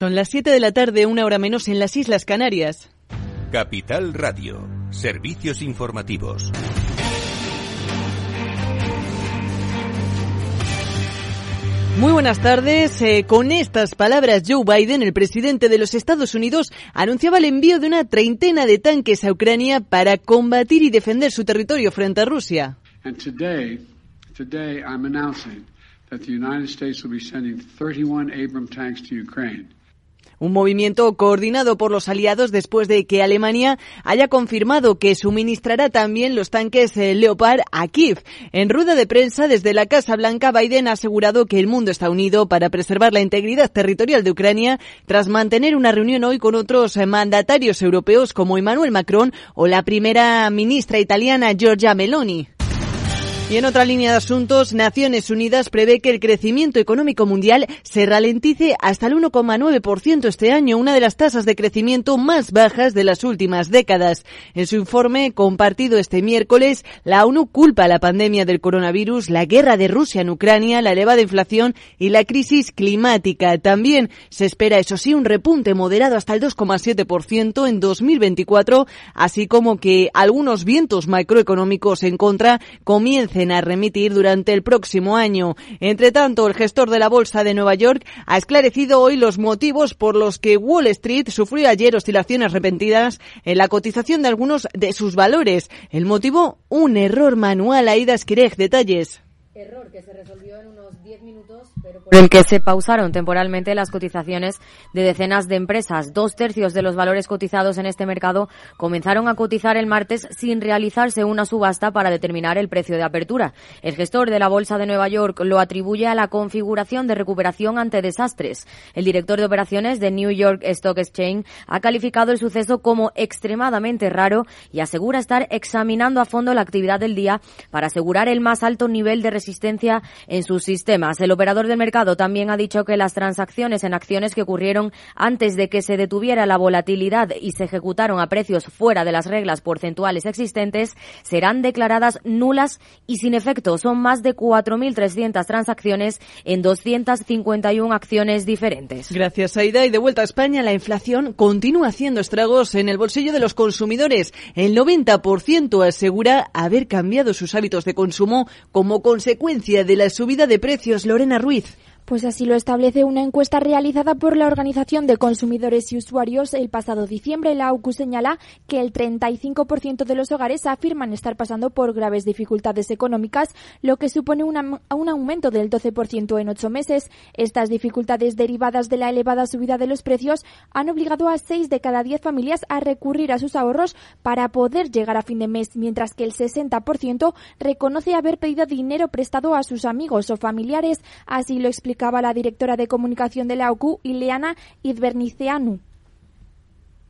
Son las 7 de la tarde, una hora menos en las Islas Canarias. Capital Radio, servicios informativos. Muy buenas tardes. Eh, con estas palabras, Joe Biden, el presidente de los Estados Unidos, anunciaba el envío de una treintena de tanques a Ucrania para combatir y defender su territorio frente a Rusia. And today, today I'm announcing that the United States will be sending 31 Abram tanks to Ukraine. Un movimiento coordinado por los aliados después de que Alemania haya confirmado que suministrará también los tanques eh, Leopard a Kiev. En rueda de prensa desde la Casa Blanca, Biden ha asegurado que el mundo está unido para preservar la integridad territorial de Ucrania tras mantener una reunión hoy con otros eh, mandatarios europeos como Emmanuel Macron o la primera ministra italiana Giorgia Meloni. Y en otra línea de asuntos, Naciones Unidas prevé que el crecimiento económico mundial se ralentice hasta el 1,9% este año, una de las tasas de crecimiento más bajas de las últimas décadas. En su informe compartido este miércoles, la ONU culpa la pandemia del coronavirus, la guerra de Rusia en Ucrania, la elevada inflación y la crisis climática. También se espera, eso sí, un repunte moderado hasta el 2,7% en 2024, así como que algunos vientos macroeconómicos en contra comiencen a remitir durante el próximo año. Entre tanto, el gestor de la Bolsa de Nueva York ha esclarecido hoy los motivos por los que Wall Street sufrió ayer oscilaciones repentinas en la cotización de algunos de sus valores. El motivo, un error manual. Aida Esquireg, detalles. Error que se resolvió en unos 10 minutos, por el que se pausaron temporalmente las cotizaciones de decenas de empresas. Dos tercios de los valores cotizados en este mercado comenzaron a cotizar el martes sin realizarse una subasta para determinar el precio de apertura. El gestor de la Bolsa de Nueva York lo atribuye a la configuración de recuperación ante desastres. El director de operaciones de New York Stock Exchange ha calificado el suceso como extremadamente raro y asegura estar examinando a fondo la actividad del día para asegurar el más alto nivel de resistencia en sus sistemas. El operador del mercado también ha dicho que las transacciones en acciones que ocurrieron antes de que se detuviera la volatilidad y se ejecutaron a precios fuera de las reglas porcentuales existentes serán declaradas nulas y sin efecto. Son más de 4.300 transacciones en 251 acciones diferentes. Gracias, Aida. Y de vuelta a España, la inflación continúa haciendo estragos en el bolsillo de los consumidores. El 90% asegura haber cambiado sus hábitos de consumo como consecuencia de la subida de precios, Lorena Ruiz. teeth. Pues así lo establece una encuesta realizada por la Organización de Consumidores y Usuarios el pasado diciembre. La AUCU señala que el 35% de los hogares afirman estar pasando por graves dificultades económicas, lo que supone un aumento del 12% en ocho meses. Estas dificultades derivadas de la elevada subida de los precios han obligado a seis de cada diez familias a recurrir a sus ahorros para poder llegar a fin de mes, mientras que el 60% reconoce haber pedido dinero prestado a sus amigos o familiares. Así lo explica explicaba la directora de comunicación de la OCU, Ileana Idverniceanu.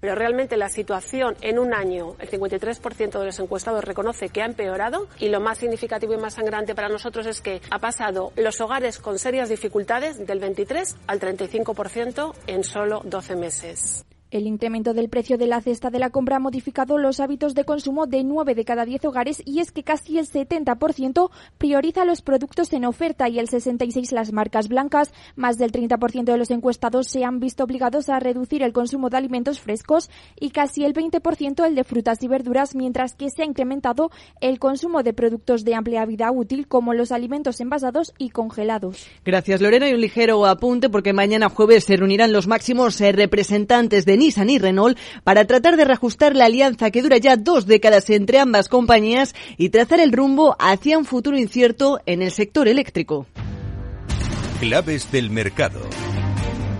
Pero realmente la situación en un año, el 53% de los encuestados reconoce que ha empeorado y lo más significativo y más sangrante para nosotros es que ha pasado los hogares con serias dificultades del 23 al 35% en solo 12 meses. El incremento del precio de la cesta de la compra ha modificado los hábitos de consumo de 9 de cada 10 hogares y es que casi el 70% prioriza los productos en oferta y el 66% las marcas blancas. Más del 30% de los encuestados se han visto obligados a reducir el consumo de alimentos frescos y casi el 20% el de frutas y verduras, mientras que se ha incrementado el consumo de productos de amplia vida útil como los alimentos envasados y congelados. Gracias Lorena y un ligero apunte porque mañana jueves se reunirán los máximos eh, representantes de Nissan y Renault para tratar de reajustar la alianza que dura ya dos décadas entre ambas compañías y trazar el rumbo hacia un futuro incierto en el sector eléctrico. Claves del mercado.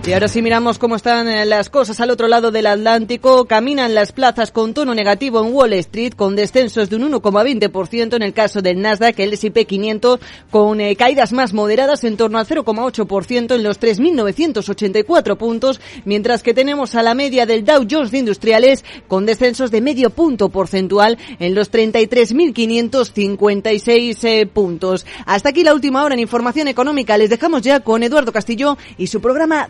Y ahora sí miramos cómo están eh, las cosas al otro lado del Atlántico. Caminan las plazas con tono negativo en Wall Street, con descensos de un 1,20% en el caso del Nasdaq, el S&P 500, con eh, caídas más moderadas en torno al 0,8% en los 3.984 puntos, mientras que tenemos a la media del Dow Jones de Industriales con descensos de medio punto porcentual en los 33.556 eh, puntos. Hasta aquí la última hora en información económica. Les dejamos ya con Eduardo Castillo y su programa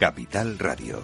Capital Radio.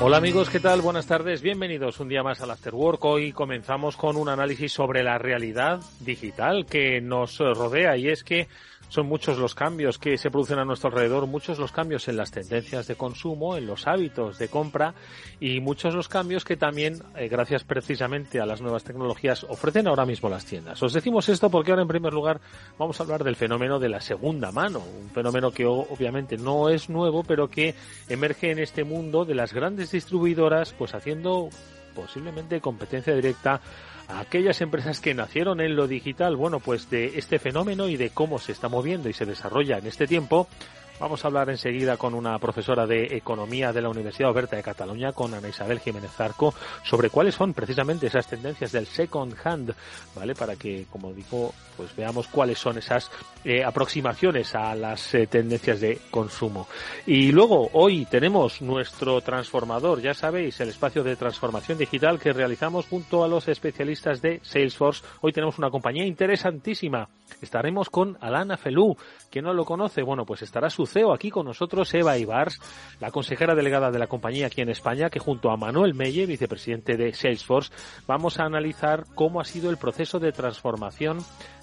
Hola amigos, ¿qué tal? Buenas tardes, bienvenidos un día más al After Work. Hoy comenzamos con un análisis sobre la realidad digital que nos rodea y es que son muchos los cambios que se producen a nuestro alrededor, muchos los cambios en las tendencias de consumo, en los hábitos de compra y muchos los cambios que también, eh, gracias precisamente a las nuevas tecnologías, ofrecen ahora mismo las tiendas. Os decimos esto porque ahora en primer lugar vamos a hablar del fenómeno de la segunda mano, un fenómeno que obviamente no es nuevo, pero que emerge en este mundo de las grandes distribuidoras, pues haciendo posiblemente competencia directa a aquellas empresas que nacieron en lo digital, bueno, pues de este fenómeno y de cómo se está moviendo y se desarrolla en este tiempo, Vamos a hablar enseguida con una profesora de Economía de la Universidad Oberta de Cataluña, con Ana Isabel Jiménez Zarco, sobre cuáles son precisamente esas tendencias del second hand, ¿vale? Para que, como digo, pues veamos cuáles son esas eh, aproximaciones a las eh, tendencias de consumo. Y luego, hoy tenemos nuestro transformador, ya sabéis, el espacio de transformación digital que realizamos junto a los especialistas de Salesforce. Hoy tenemos una compañía interesantísima. Estaremos con Alana Felú. ¿Quién no lo conoce? Bueno, pues estará su Aquí con nosotros, Eva Ibars, la consejera delegada de la compañía aquí en España, que junto a Manuel Melle, vicepresidente de Salesforce, vamos a analizar cómo ha sido el proceso de transformación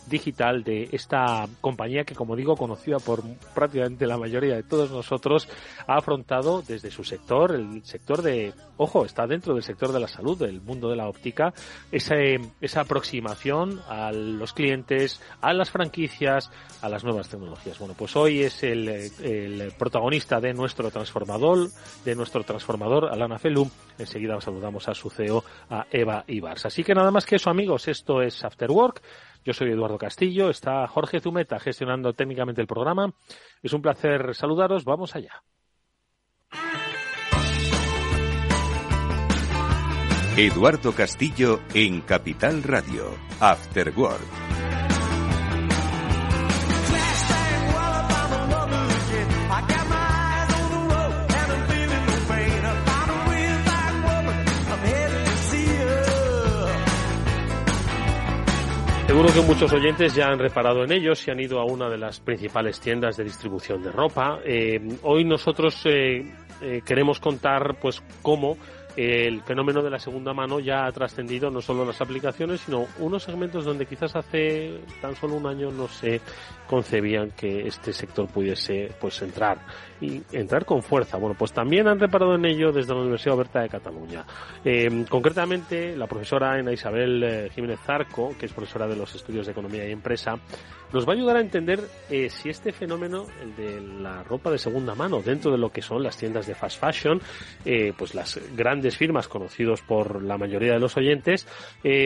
digital de esta compañía que, como digo, conocida por prácticamente la mayoría de todos nosotros, ha afrontado desde su sector, el sector de, ojo, está dentro del sector de la salud, del mundo de la óptica, esa, esa aproximación a los clientes, a las franquicias, a las nuevas tecnologías. Bueno, pues hoy es el, el protagonista de nuestro transformador, de nuestro transformador, Alana Felum. Enseguida saludamos a su CEO, a Eva Ibars. Así que nada más que eso, amigos, esto es After Work. Yo soy Eduardo Castillo, está Jorge Zumeta gestionando técnicamente el programa. Es un placer saludaros, vamos allá. Eduardo Castillo en Capital Radio, After Work. Seguro que muchos oyentes ya han reparado en ellos y han ido a una de las principales tiendas de distribución de ropa. Eh, hoy nosotros eh, eh, queremos contar pues cómo el fenómeno de la segunda mano ya ha trascendido no solo las aplicaciones, sino unos segmentos donde quizás hace tan solo un año no se concebían que este sector pudiese pues entrar entrar con fuerza. Bueno, pues también han reparado en ello desde la Universidad Oberta de Cataluña. Eh, concretamente, la profesora Ana Isabel eh, Jiménez Zarco, que es profesora de los estudios de Economía y Empresa, nos va a ayudar a entender eh, si este fenómeno, el de la ropa de segunda mano, dentro de lo que son las tiendas de fast fashion, pues las grandes firmas conocidos por la mayoría de los oyentes,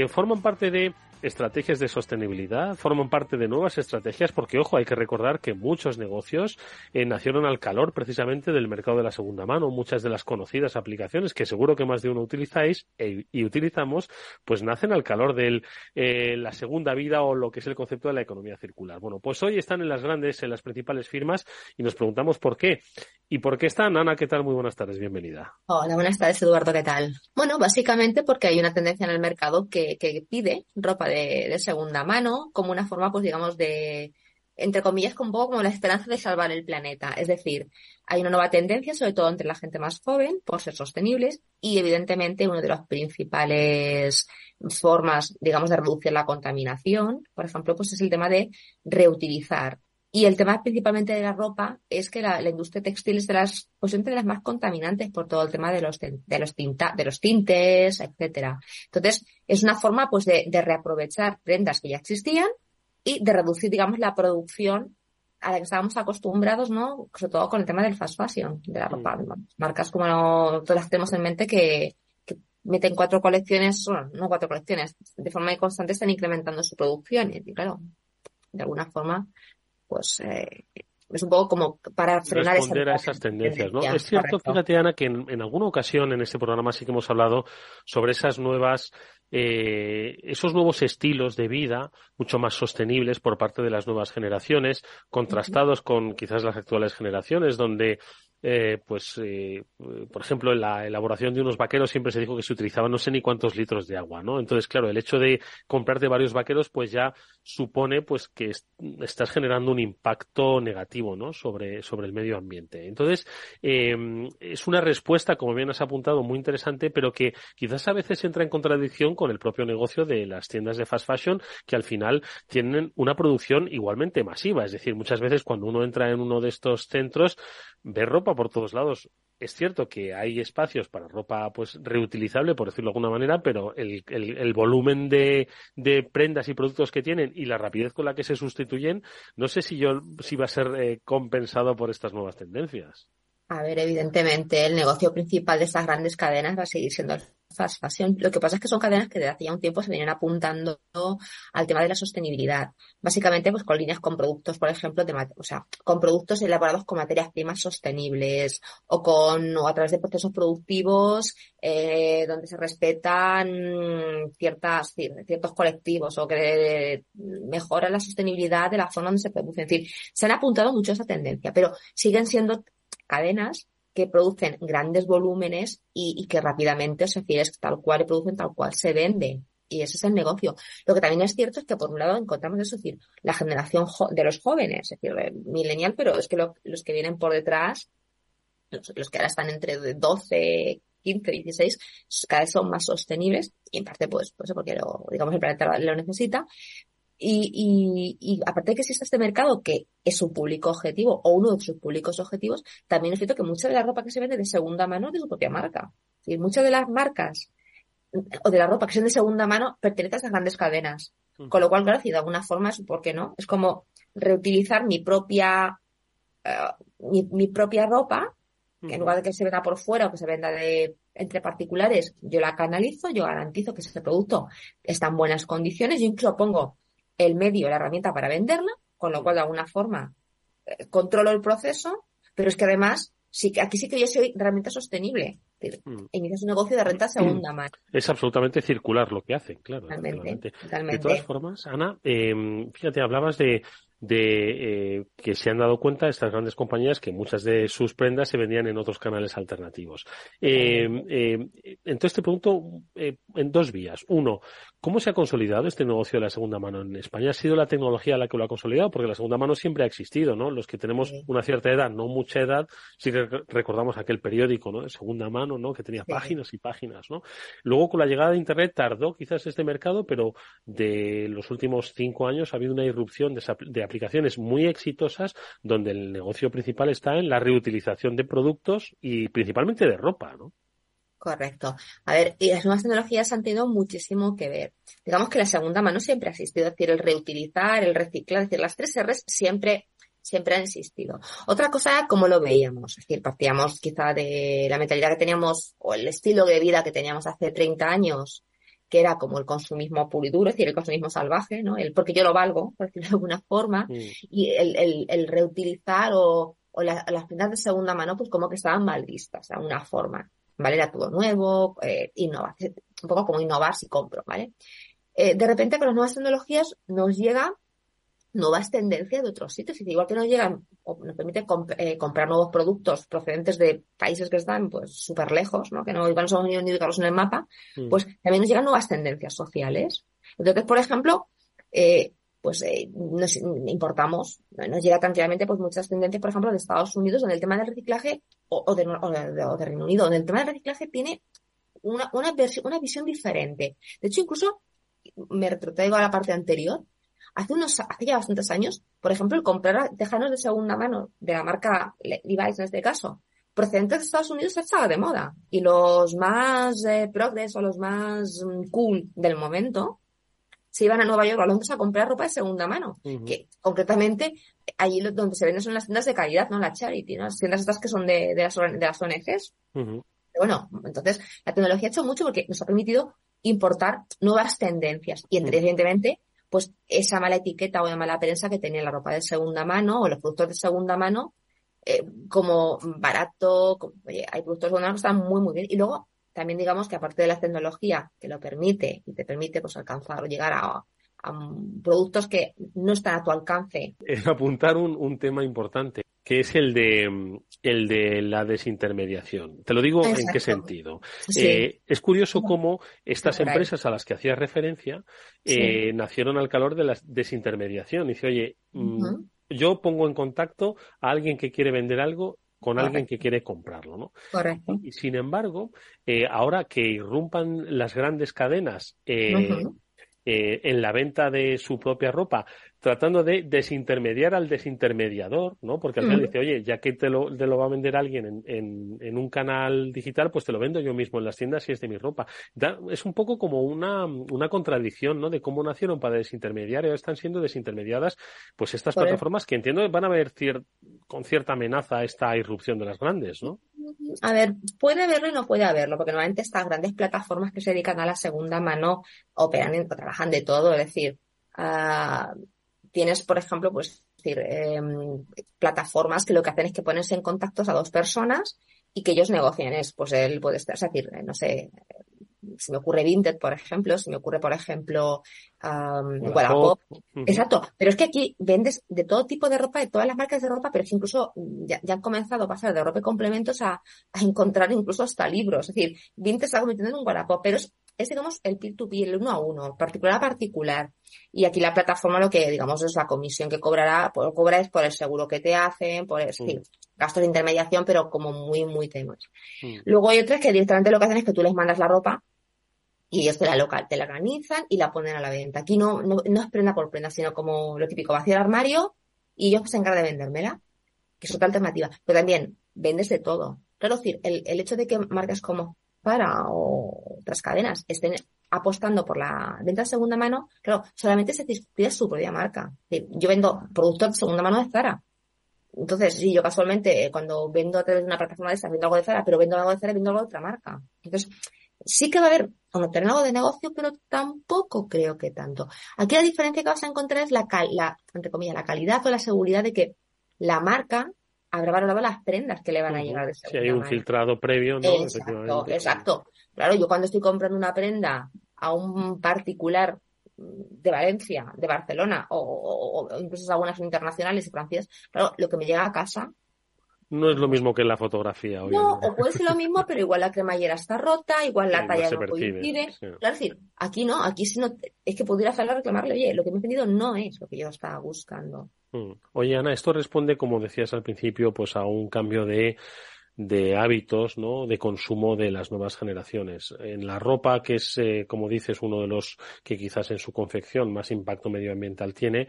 forman parte de estrategias de sostenibilidad, forman parte de nuevas estrategias, porque ojo, hay que recordar que muchos negocios eh, nacieron al calor precisamente del mercado de la segunda mano. Muchas de las conocidas aplicaciones que seguro que más de uno utilizáis e, y utilizamos, pues nacen al calor de eh, la segunda vida o lo que es el concepto de la economía circular. Bueno, pues hoy están en las grandes, en las principales firmas y nos preguntamos por qué. ¿Y por qué están? Ana, ¿qué tal? Muy buenas tardes, bienvenida. Hola, buenas tardes, Eduardo, ¿qué tal? Bueno, básicamente porque hay una tendencia en el mercado que, que pide ropa de, segunda mano como una forma, pues digamos, de, entre comillas, un poco como la esperanza de salvar el planeta. Es decir, hay una nueva tendencia, sobre todo entre la gente más joven, por ser sostenibles y evidentemente una de las principales formas, digamos, de reducir la contaminación, por ejemplo, pues es el tema de reutilizar Y el tema principalmente de la ropa es que la, industria textil es de las, pues de las más contaminantes por todo el tema de los, de los, tinta, de los tintes, etcétera. Entonces, es una forma pues de, de reaprovechar prendas que ya existían y de reducir, digamos, la producción a la que estábamos acostumbrados, ¿no? Sobre todo con el tema del fast fashion, de la ropa. Mm. Marcas como no, todas las tenemos en mente que, que meten cuatro colecciones, bueno, no cuatro colecciones, de forma constante están incrementando su producción y claro, de alguna forma pues eh, es un poco como para frenar Responder a esas tendencias, ¿no? Es cierto, fíjate, Ana, que en, alguna ocasión en este programa sí que hemos hablado sobre esas nuevas, eh, esos nuevos estilos de vida mucho más sostenibles por parte de las nuevas generaciones, contrastados con quizás las actuales generaciones, donde eh, pues, eh, por ejemplo, en la elaboración de unos vaqueros siempre se dijo que se utilizaban no sé ni cuántos litros de agua, ¿no? Entonces, claro, el hecho de comprarte varios vaqueros, pues ya supone, pues, que estás generando un impacto negativo, ¿no? Sobre, sobre el medio ambiente. Entonces, eh, es una respuesta, como bien has apuntado, muy interesante, pero que quizás a veces entra en contradicción con el propio negocio de las tiendas de fast fashion, que al final tienen una producción igualmente masiva. Es decir, muchas veces cuando uno entra en uno de estos centros, ve ropa por todos lados. Es cierto que hay espacios para ropa pues reutilizable, por decirlo de alguna manera, pero el, el, volumen de, de, prendas y productos que tienen y la rapidez con la que se sustituyen, no sé si yo si va a ser eh, compensado por estas nuevas tendencias. A ver, evidentemente, el negocio principal de estas grandes cadenas va a seguir siendo el Lo que pasa es que son cadenas que desde hacía un tiempo se venían apuntando al tema de la sostenibilidad. Básicamente, pues con líneas con productos, por ejemplo, de, o sea, con productos elaborados con materias primas sostenibles o con, o a través de procesos productivos, eh, donde se respetan ciertas, ciertos colectivos o que mejoran la sostenibilidad de la zona donde se produce. Es decir, se han apuntado mucho a esa tendencia, pero siguen siendo cadenas que producen grandes volúmenes y, que rápidamente, o sea, es tal cual y producen tal cual se vende. Y ese es el negocio. Lo que también es cierto es que por un lado encontramos es decir, la generación de los jóvenes, es decir, millennial, pero es que los que vienen por detrás, los, que ahora están entre 12, 15, 16, cada vez son más sostenibles y en parte pues, pues porque lo, digamos el planeta lo necesita, y, y, y, aparte de que existe este mercado que es su público objetivo o uno de sus públicos objetivos, también es cierto que mucha de la ropa que se vende de segunda mano es de su propia marca. Y muchas de las marcas o de la ropa que son de segunda mano pertenecen a grandes cadenas. Con lo cual, claro, si de alguna forma es, ¿por qué no? Es como reutilizar mi propia, eh, mi, mi, propia ropa, que en lugar de que se venda por fuera o que se venda de, entre particulares, yo la canalizo, yo garantizo que ese producto está en buenas condiciones, yo incluso pongo el medio, la herramienta para venderla, con lo cual de alguna forma eh, controlo el proceso, pero es que además sí que aquí sí que yo soy realmente sostenible. Mm. Inicias un negocio de renta segunda mano. Es absolutamente circular lo que hacen, claro. Totalmente, De todas formas, Ana, eh, fíjate, hablabas de, de eh, que se han dado cuenta estas grandes compañías que muchas de sus prendas se vendían en otros canales alternativos. Eh, eh, entonces te pregunto en dos vías. Uno, ¿cómo se ha consolidado este negocio de la segunda mano en España? ¿Ha sido la tecnología la que lo ha consolidado? Porque la segunda mano siempre ha existido, ¿no? Los que tenemos una cierta edad, no mucha edad, sí que recordamos aquel periódico, ¿no? De segunda mano, ¿no? Que tenía páginas y páginas, ¿no? Luego con la llegada de Internet tardó quizás este mercado, pero de los últimos cinco años ha habido una irrupción de, de aplicaciones muy exitosas donde el negocio principal está en la reutilización de productos y principalmente de ropa, ¿no? Correcto. A ver, y las nuevas tecnologías han tenido muchísimo que ver. Digamos que la segunda mano siempre ha existido, es decir, el reutilizar, el reciclar, es decir, las tres R's siempre siempre han existido. Otra cosa, como lo veíamos, es decir, partíamos quizá de la mentalidad que teníamos o el estilo de vida que teníamos hace 30 años que era como el consumismo puro y duro, es decir, el consumismo salvaje, ¿no? El porque yo lo valgo, por decirlo de alguna forma, mm. y el, el, el, reutilizar o, o las prendas de segunda mano, pues como que estaban mal vistas, de alguna forma, ¿vale? Era todo nuevo, eh, innovar, un poco como innovar si compro, ¿vale? Eh, de repente con las nuevas tecnologías nos llega nuevas tendencias de otros sitios. Y igual que nos llegan o nos permite eh, comprar nuevos productos procedentes de países que están pues súper lejos, ¿no? que no igual no somos ni ubicarlos en el mapa, mm. pues también nos llegan nuevas tendencias sociales. Entonces, por ejemplo, eh, pues eh, nos importamos, nos llega tranquilamente pues muchas tendencias, por ejemplo, de Estados Unidos, donde el tema del reciclaje, o, de, o, de, Reino Unido, donde el tema del reciclaje tiene una, una, una visión diferente. De hecho, incluso me retrotraigo a la parte anterior, hace unos, hace ya bastantes años, por ejemplo, el comprar tejanos de segunda mano de la marca Levi's en este caso, procedentes de Estados Unidos estaba de moda. Y los más eh, progres o los más mm, cool del momento se iban a Nueva York o a Londres a comprar ropa de segunda mano. Que concretamente allí donde se venden son las tiendas de calidad, no la charity, ¿no? Las tiendas estas que son de, de, las, de las ONGs. Bueno, entonces la tecnología ha hecho mucho porque nos ha permitido importar nuevas tendencias y evidentemente pues esa mala etiqueta o la mala prensa que tenía la ropa de segunda mano o los productos de segunda mano eh, como barato, hay productos de segunda mano que están muy muy bien y luego también digamos que aparte de la tecnología que lo permite y te permite pues alcanzar o llegar a, productos que no están a tu alcance. apuntar un, un tema importante que es el de el de la desintermediación. Te lo digo en qué sentido. Eh, es curioso cómo estas empresas a las que hacías referencia eh, nacieron al calor de la desintermediación. Dice, oye, mm, yo pongo en contacto a alguien que quiere vender algo con alguien que quiere comprarlo, ¿no? Correcto. Y sin embargo, eh, ahora que irrumpan las grandes cadenas en la venta de su propia ropa tratando de desintermediar al desintermediador, ¿no? Porque al final dice, oye, ya que te lo, te lo va a vender alguien en, en, un canal digital, pues te lo vendo yo mismo en las tiendas si es de mi ropa. es un poco como una, una contradicción, ¿no? De cómo nacieron para desintermediar y ahora están siendo desintermediadas, pues estas plataformas que entiendo van a ver con cierta amenaza esta irrupción de las grandes, ¿no? A ver, puede haberlo y no puede haberlo, porque normalmente estas grandes plataformas que se dedican a la segunda mano operan y trabajan de todo, es decir, uh, tienes, por ejemplo, pues decir, em, plataformas que lo que hacen es que pones en contactos a dos personas y que ellos negocien. Es, pues él puede estar, es decir, no sé, si me ocurre Vinted, por ejemplo, si me ocurre, por ejemplo, um, Wallapop. Exacto. Pero es que aquí vendes de todo tipo de ropa, de todas las marcas de ropa, pero es que incluso ya, han comenzado a pasar de ropa y complementos a, a encontrar incluso hasta libros. Es decir, Vinted está convirtiendo en un Wallapop, pero es es, digamos, el peer-to-peer, el uno a uno, particular a particular. Y aquí la plataforma lo que, digamos, es la comisión que cobrará, por, cobra es por el seguro que te hacen, por, es decir, mm. gastos de intermediación, pero como muy, muy temas. Mm. Luego hay otras que directamente lo que hacen es que tú les mandas la ropa y ellos te la local, te la organizan y la ponen a la venta. Aquí no, no, no es prenda por prenda, sino como lo típico, vacío el armario y ellos se encargan de vendérmela, que es otra alternativa. Pero también vendes de todo. Claro, decir, el, el hecho de que marcas como para o otras cadenas estén apostando por la venta de segunda mano, claro, solamente se pide su propia marca. Yo vendo productos de segunda mano de Zara. Entonces, sí, yo casualmente eh, cuando vendo a través de una plataforma de estas, vendo algo de Zara, pero vendo algo de Zara y vendo algo de otra marca. Entonces, sí que va a haber o tener algo de negocio, pero tampoco creo que tanto. Aquí la diferencia que vas a encontrar es la, la, entre comillas, la calidad o la seguridad de que la marca habrá valorado las prendas que le van a llegar de Si hay un filtrado previo, ¿no? Exacto, exacto. Claro, yo cuando estoy comprando una prenda a un particular de Valencia, de Barcelona, o, incluso algunas internacionales y francesas, claro, lo que me llega a casa no es lo mismo que en la fotografía. No, o puede ser lo mismo, pero igual la cremallera está rota, igual la talla no, coincide. Claro, es decir, aquí no, aquí si no, es que pudiera hacerla reclamarle, oye, lo que me he pedido no es lo que yo estaba buscando. Mm. Oye, Ana, esto responde, como decías al principio, pues a un cambio de, de hábitos, ¿no? De consumo de las nuevas generaciones. En la ropa, que es, eh, como dices, uno de los que quizás en su confección más impacto medioambiental tiene,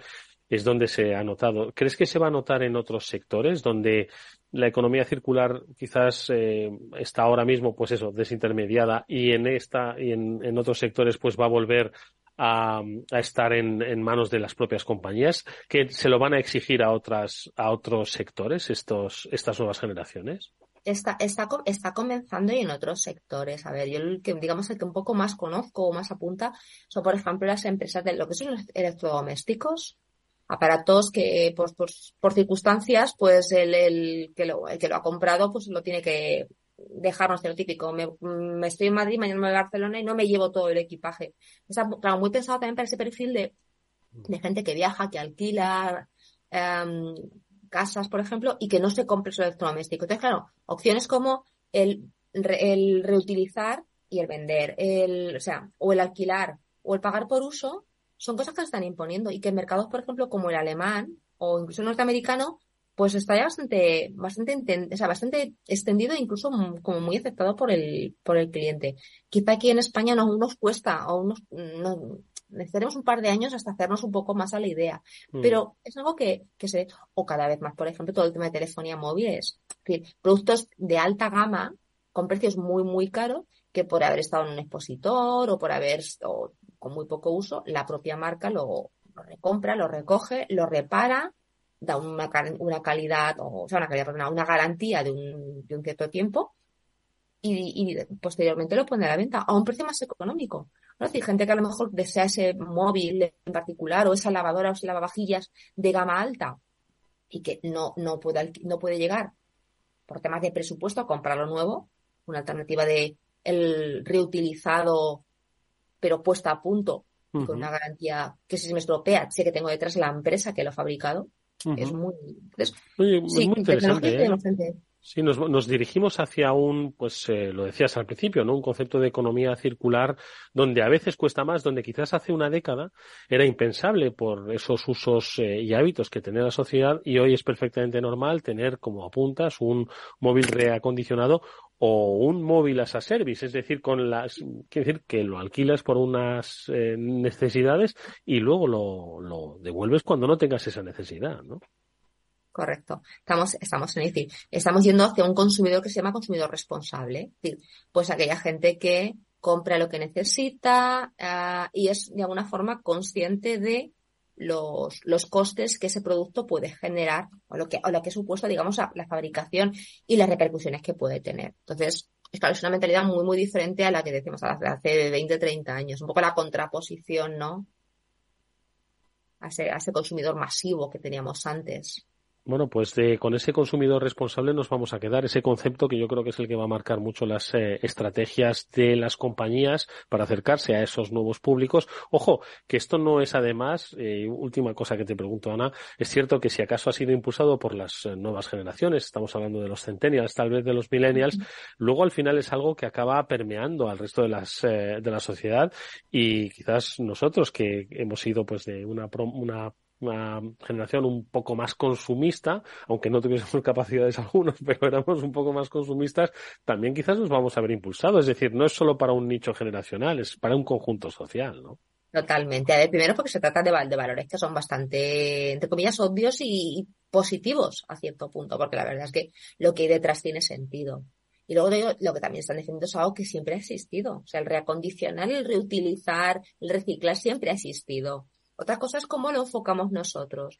es donde se ha notado. ¿Crees que se va a notar en otros sectores donde la economía circular quizás eh, está ahora mismo, pues eso, desintermediada y en esta y en, en otros sectores pues va a volver a, estar en, manos de las propias compañías, que se lo van a exigir a otras, a otros sectores, estos, estas nuevas generaciones. Está, está, está comenzando y en otros sectores. A ver, yo el que, digamos, el que un poco más conozco o más apunta son, por ejemplo, las empresas de lo que son los electrodomésticos, aparatos que, pues, por, circunstancias, pues el, el, que lo, el que lo ha comprado, pues lo tiene que dejarnos lo típico. Me, estoy en Madrid, mañana me voy a Barcelona y no me llevo todo el equipaje. Está, claro, muy pensado también para ese perfil de, de gente que viaja, que alquila em, casas, por ejemplo, y que no se compre su electrodoméstico. Entonces, claro, opciones como el, el reutilizar y el vender, el, o sea, o el alquilar o el pagar por uso, son cosas que se están imponiendo y que en mercados, por ejemplo, como el alemán o incluso el norteamericano, pues está ya bastante, bastante, o sea, bastante extendido e incluso como muy aceptado por el, por el cliente. Quizá aquí en España nos, nos cuesta o nos, necesitaremos un par de años hasta hacernos un poco más a la idea. Mm. Pero es algo que, que se o cada vez más, por ejemplo, todo el tema de telefonía móvil es, es decir, productos de alta gama con precios muy, muy caros que por haber estado en un expositor o por haber, o con muy poco uso, la propia marca lo, lo recompra, lo recoge, lo repara, da una, una calidad, o, o sea, una calidad, perdona, una garantía de un, de un cierto tiempo y, y posteriormente lo pone a la venta a un precio más económico. ¿no? Es decir, gente que a lo mejor desea ese móvil en particular o esa lavadora o ese lavavajillas de gama alta y que no, no, puede, no puede llegar por temas de presupuesto a comprarlo nuevo, una alternativa de el reutilizado pero puesta a punto y con una garantía que si se me estropea, sé que tengo detrás la empresa que lo ha fabricado. Es Ujú. muy... entonces, Oye, es sí, muy interesante. ¿eh? Sí, nos, nos dirigimos hacia un, pues eh, lo decías al principio, ¿no? Un concepto de economía circular donde a veces cuesta más, donde quizás hace una década era impensable por esos usos eh, y hábitos que tenía la sociedad y hoy es perfectamente normal tener, como apuntas, un móvil reacondicionado o un móvil as a service, es decir, con las, quiere decir que lo alquilas por unas eh, necesidades y luego lo, lo devuelves cuando no tengas esa necesidad, ¿no? Correcto. Estamos, estamos en decir, estamos yendo hacia un consumidor que se llama consumidor responsable. Es decir, pues aquella gente que compra lo que necesita ah, y es de alguna forma consciente de los, los costes que ese producto puede generar o lo que, o lo que supuesto, digamos, la, la fabricación y las repercusiones que puede tener. Entonces, es claro, es una mentalidad muy, muy diferente a la que decimos a hace 20, 30 años. Un poco la contraposición, ¿no? A ese, a ese consumidor masivo que teníamos antes. Bueno, pues de- con ese consumidor responsable nos vamos a quedar, ese concepto que yo creo que es el que va a marcar mucho las eh, estrategias de las compañías para acercarse a esos nuevos públicos. Ojo, que esto no es además, eh, última cosa que te pregunto, Ana, es cierto que si acaso ha sido impulsado por las eh, nuevas generaciones, estamos hablando de los centennials, tal vez de los millennials, luego al final es algo que acaba permeando al resto de las eh, de la sociedad y quizás nosotros que hemos sido pues de una pro- una una generación un poco más consumista, aunque no tuviésemos capacidades algunos, pero éramos un poco más consumistas, también quizás nos vamos a ver impulsados. Es decir, no es solo para un nicho generacional, es para un conjunto social, ¿no? Totalmente. A ver, primero porque se trata de, val- de valores que son bastante, entre comillas, obvios y, positivos a cierto punto, porque la verdad es que lo que hay detrás tiene sentido. Y luego digo, lo que también están definiendo es algo que siempre ha existido. O sea, el reacondicionar, el reutilizar, el reciclar siempre ha existido. Otra cosa es cómo lo enfocamos nosotros.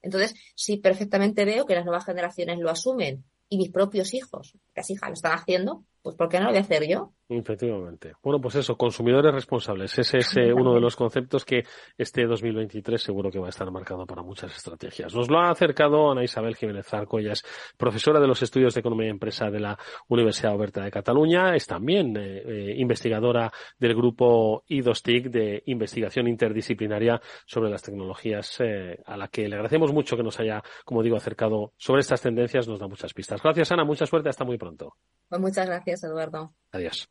Entonces, sí, perfectamente veo que las nuevas generaciones lo asumen y mis propios hijos, las hijas lo están haciendo, pues ¿por qué no lo voy a hacer yo? Efectivamente. Bueno, pues eso, consumidores responsables. Ese es eh, uno de los conceptos que este 2023 seguro que va a estar marcado para muchas estrategias. Nos lo ha acercado Ana Isabel Jiménez Zarco, ella es profesora de los estudios de Economía y Empresa de la Universidad Oberta de Cataluña, es también eh, eh, investigadora del grupo IDOSTIC de investigación interdisciplinaria sobre las tecnologías, a la que le agradecemos mucho que nos haya, como digo, acercado sobre estas tendencias, nos da muchas pistas. Gracias Ana, mucha suerte, hasta muy pronto. Pues muchas gracias, Eduardo. Adiós.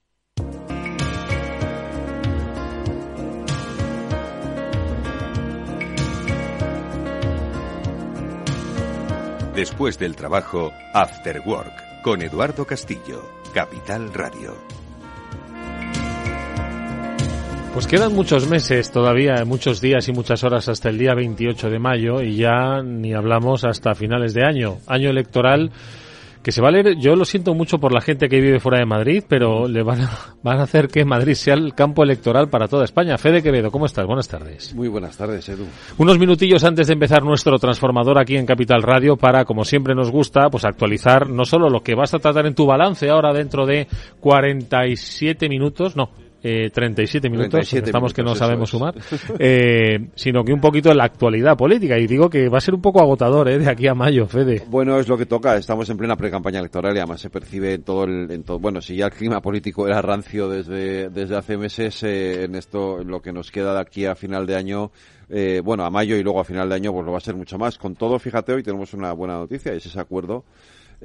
Después del trabajo, After Work, con Eduardo Castillo, Capital Radio. Pues quedan muchos meses todavía, muchos días y muchas horas hasta el día 28 de mayo y ya ni hablamos hasta finales de año, año electoral que se va a leer, yo lo siento mucho por la gente que vive fuera de Madrid, pero le van a, van a hacer que Madrid sea el campo electoral para toda España. Fede Quevedo, ¿cómo estás? Buenas tardes. Muy buenas tardes, Edu. Unos minutillos antes de empezar nuestro transformador aquí en Capital Radio para, como siempre nos gusta, pues actualizar no solo lo que vas a tratar en tu balance ahora dentro de 47 minutos, no, eh, 37 minutos, 37 estamos que no minutos, sabemos sumar, eh, sino que un poquito en la actualidad política. Y digo que va a ser un poco agotador eh, de aquí a mayo, Fede. Bueno, es lo que toca. Estamos en plena pre-campaña electoral y además se percibe en todo el, en todo, bueno, si ya el clima político era rancio desde, desde hace meses, eh, en esto, en lo que nos queda de aquí a final de año, eh, bueno, a mayo y luego a final de año, pues lo va a ser mucho más. Con todo, fíjate, hoy tenemos una buena noticia, es ese acuerdo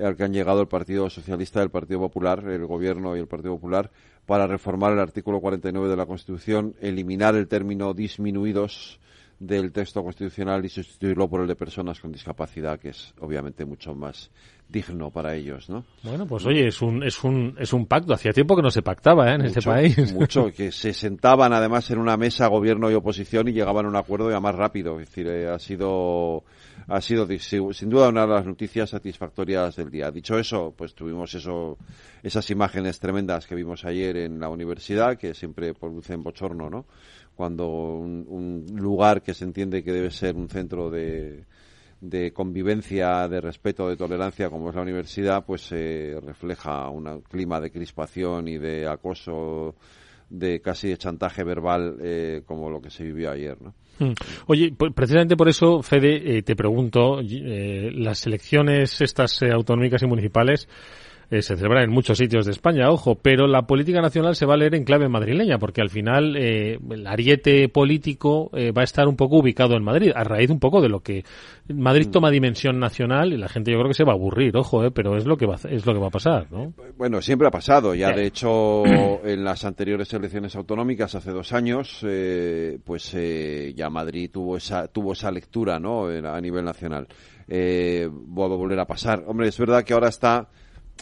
al que han llegado el Partido Socialista, el Partido Popular, el Gobierno y el Partido Popular para reformar el artículo 49 de la Constitución, eliminar el término disminuidos del texto constitucional y sustituirlo por el de personas con discapacidad, que es obviamente mucho más digno para ellos, ¿no? Bueno, pues oye, es un, es un, es un pacto. Hacía tiempo que no se pactaba ¿eh? en este país. Mucho, que se sentaban además en una mesa gobierno y oposición y llegaban a un acuerdo ya más rápido. Es decir, eh, ha sido, ha sido sin duda una de las noticias satisfactorias del día. Dicho eso, pues tuvimos eso, esas imágenes tremendas que vimos ayer en la universidad que siempre producen bochorno, ¿no? Cuando un, lugar que se entiende que debe ser un centro de, de convivencia, de respeto, de tolerancia, como es la universidad, pues eh, refleja un clima de crispación y de acoso, de casi de chantaje verbal, eh, como lo que se vivió ayer, ¿no? Hmm. Oye, precisamente por eso, Fede, eh, te pregunto, las elecciones estas autonómicas y municipales, eh, se celebra en muchos sitios de España, ojo, pero la política nacional se va a leer en clave madrileña, porque al final eh, el ariete político eh, va a estar un poco ubicado en Madrid, a raíz un poco de lo que Madrid toma dimensión nacional y la gente yo creo que se va a aburrir, ojo, pero es lo que va, es lo que va a pasar, ¿no? Bueno, siempre ha pasado, ya de hecho en las anteriores elecciones autonómicas hace dos años, pues ya Madrid tuvo esa tuvo esa lectura, ¿no? A nivel nacional. Eh, va a volver a pasar. Hombre, es verdad que ahora está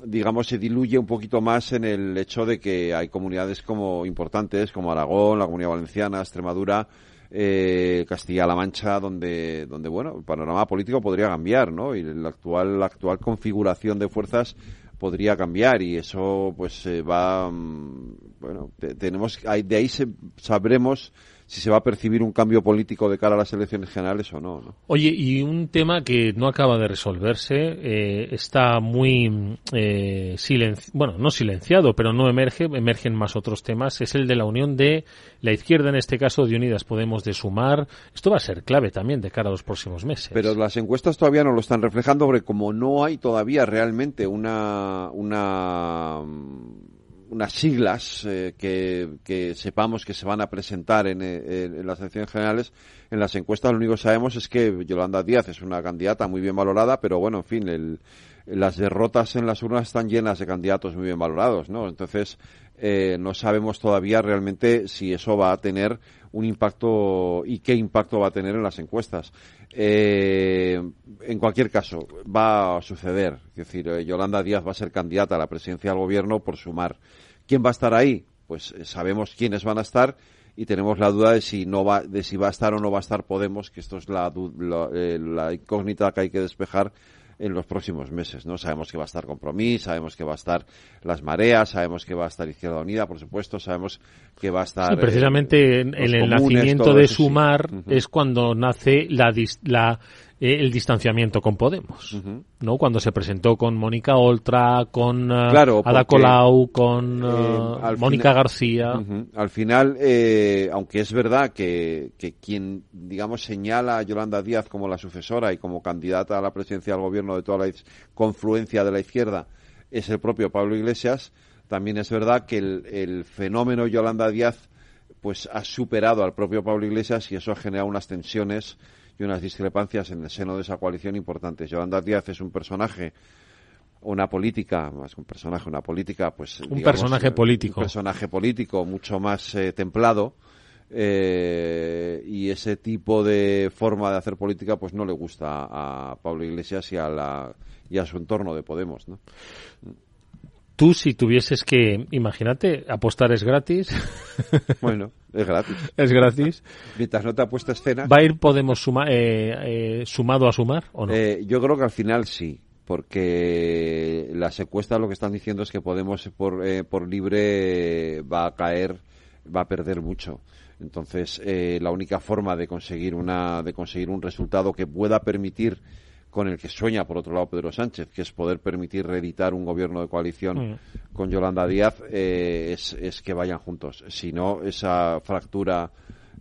digamos, se diluye un poquito más en el hecho de que hay comunidades como importantes, como Aragón, la Comunidad Valenciana, Extremadura, eh, Castilla-La Mancha, donde, donde, bueno, el panorama político podría cambiar, ¿no? Y la actual, la actual configuración de fuerzas podría cambiar y eso, pues, va, mm, bueno, tenemos, de ahí sabremos si se va a percibir un cambio político de cara a las elecciones generales o no. ¿no? Oye, y un tema que no acaba de resolverse, eh, está muy eh, bueno, no silenciado, pero no emerge, emergen más otros temas, es el de la unión de la izquierda, en este caso de Unidas Podemos, de Sumar. Esto va a ser clave también de cara a los próximos meses. Pero las encuestas todavía no lo están reflejando, porque como no hay todavía realmente una, una unas siglas eh, que, sepamos que se van a presentar en, en, las elecciones generales. En las encuestas lo único que sabemos es que Yolanda Díaz es una candidata muy bien valorada, pero bueno, en fin, el, las derrotas en las urnas están llenas de candidatos muy bien valorados, ¿no? Entonces, eh, no sabemos todavía realmente si eso va a tener un impacto y qué impacto va a tener en las encuestas. Eh, en cualquier caso, va a suceder. Es decir, eh, Yolanda Díaz va a ser candidata a la presidencia del gobierno por sumar. ¿Quién va a estar ahí? Pues eh, sabemos quiénes van a estar y tenemos la duda de si no va, de si va a estar o no va a estar Podemos, que esto es la, la incógnita que hay que despejar en los próximos meses, ¿no? Sabemos que va a estar Compromís, sabemos que va a estar Las Mareas, sabemos que va a estar Izquierda Unida, por supuesto, sabemos que va a estar... Sí, precisamente en, el nacimiento de Sumar es cuando nace la, la eh, el distanciamiento con Podemos, ¿no? Cuando se presentó con Mónica Oltra, con uh, Ada Colau, con uh, Mónica García. Al final, eh, aunque es verdad que, que, quien, digamos, señala a Yolanda Díaz como la sucesora y como candidata a la presidencia del gobierno de toda la confluencia de la izquierda es el propio Pablo Iglesias, también es verdad que el, el fenómeno Yolanda Díaz pues ha superado al propio Pablo Iglesias y eso ha generado unas tensiones y unas discrepancias en el seno de esa coalición importantes. Yolanda Díaz es un personaje una política, más que un personaje, una política, pues... Un personaje político. Un personaje político mucho más eh, templado eh, y ese tipo de forma de hacer política pues no le gusta a Pablo Iglesias y a, la, y a su entorno de Podemos, ¿no? Tú, si tuvieses que, imagínate, apostar es gratis. Bueno, es gratis. es gratis. Mientras no te apuesta escena. ¿Va a ir Podemos suma, eh, eh, sumado a sumar o no? Eh, yo creo que al final sí, porque las encuestas lo que están diciendo es que Podemos por, por libre va a caer, va a perder mucho. Entonces, la única forma de conseguir una, de conseguir un resultado que pueda permitir con el que sueña, por otro lado, Pedro Sánchez, que es poder permitir reeditar un gobierno de coalición mm. con Yolanda Díaz, eh, es, es, que vayan juntos. Si no, esa fractura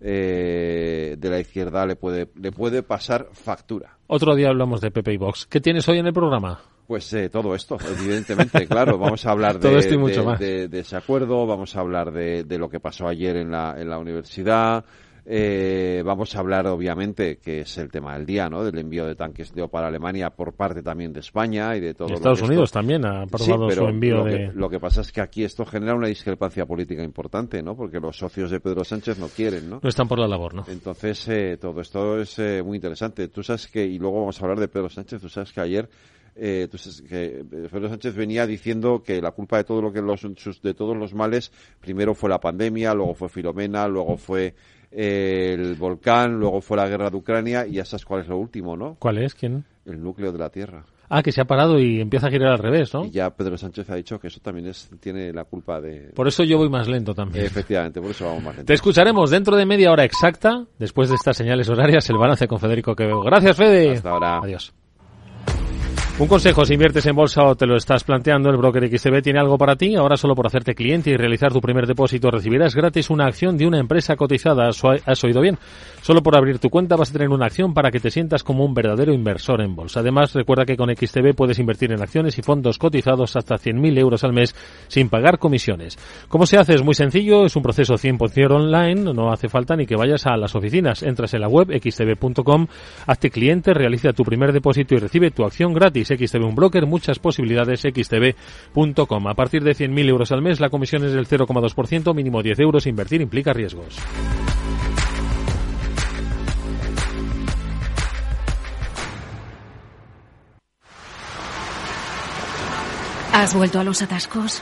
eh, de la izquierda le puede, le puede pasar factura. Otro día hablamos de Pepe y Vox. ¿Qué tienes hoy en el programa? Pues eh, todo esto, evidentemente, claro. Vamos a hablar de, de, de, ese acuerdo, vamos a hablar de, de lo que pasó ayer en la, en la universidad, eh, vamos a hablar, obviamente, que es el tema del día, ¿no? Del envío de tanques de para Alemania por parte también de España y de todo. Estados Unidos también ha aprobado su envío lo de. Que, lo que pasa es que aquí esto genera una discrepancia política importante, ¿no? Porque los socios de Pedro Sánchez no quieren, ¿no? No están por la labor, ¿no? Entonces, eh, todo esto es eh, muy interesante. Tú sabes que, y luego vamos a hablar de Pedro Sánchez, tú sabes que ayer eh, entonces, que Pedro Sánchez venía diciendo que la culpa de todo lo que los, de todos los males, primero fue la pandemia, luego fue Filomena, luego fue eh, el volcán, luego fue la guerra de Ucrania y ya sabes cuál es lo último, ¿no? ¿Cuál es? ¿Quién? El núcleo de la Tierra. Ah, que se ha parado y empieza a girar al revés, ¿no? Y ya Pedro Sánchez ha dicho que eso también es, tiene la culpa de... Por eso yo voy más lento también. Efectivamente, por eso vamos más lento. Te escucharemos dentro de media hora exacta, después de estas señales horarias, el balance con Federico Quevedo. Gracias, Fede. Hasta ahora. Adiós. Un consejo, si inviertes en bolsa o te lo estás planteando, el broker XTB tiene algo para ti. Ahora solo por hacerte cliente y realizar tu primer depósito recibirás gratis una acción de una empresa cotizada. ¿Has oído bien? Solo por abrir tu cuenta vas a tener una acción para que te sientas como un verdadero inversor en bolsa. Además, recuerda que con XTB puedes invertir en acciones y fondos cotizados hasta 100.000 euros al mes sin pagar comisiones. ¿Cómo se hace? Es muy sencillo, es un proceso 100% online, no hace falta ni que vayas a las oficinas. Entras en la web xtb.com, hazte cliente, realiza tu primer depósito y recibe tu acción gratis. XTB un broker, muchas posibilidades, xtb.com. A partir de 100.000 euros al mes, la comisión es del 0,2%, mínimo 10 euros. Invertir implica riesgos. ¿Has vuelto a los atascos?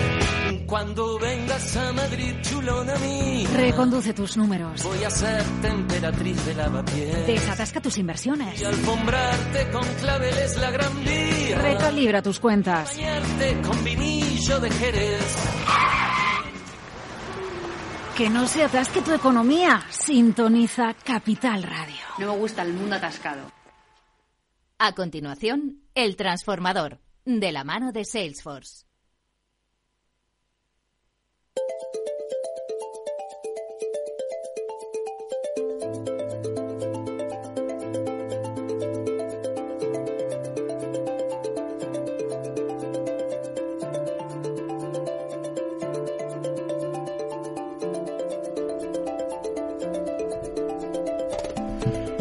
Cuando vengas a Madrid, chulona mí. Reconduce tus números. Voy a ser temperatriz de lavapiés. Desatasca tus inversiones. Y alfombrarte con claveles la gran vía. Recalibra tus cuentas. Bañarte con vinillo de Jerez. Que no se atasque tu economía. Sintoniza Capital Radio. No me gusta el mundo atascado. A continuación, El Transformador, de la mano de Salesforce.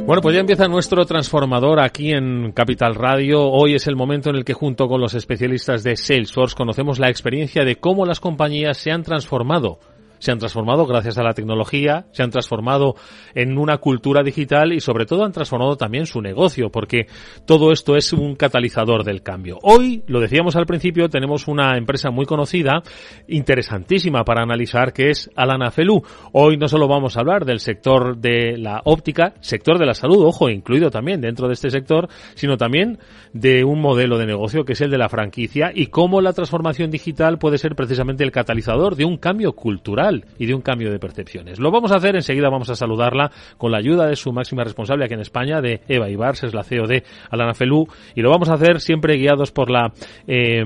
Bueno, pues ya empieza nuestro transformador aquí en Capital Radio. Hoy es el momento en el que junto con los especialistas de Salesforce conocemos la experiencia de cómo las compañías se han transformado se han transformado gracias a la tecnología, se han transformado en una cultura digital y sobre todo han transformado también su negocio, porque todo esto es un catalizador del cambio. Hoy, lo decíamos al principio, tenemos una empresa muy conocida, interesantísima para analizar, que es Alana Felú. Hoy no solo vamos a hablar del sector de la óptica, sector de la salud, ojo, incluido también dentro de este sector, sino también de un modelo de negocio que es el de la franquicia y cómo la transformación digital puede ser precisamente el catalizador de un cambio cultural y de un cambio de percepciones. Lo vamos a hacer, enseguida vamos a saludarla con la ayuda de su máxima responsable aquí en España, de Eva Ibars, es la CEO de Alana Felú, y lo vamos a hacer siempre guiados por la, eh,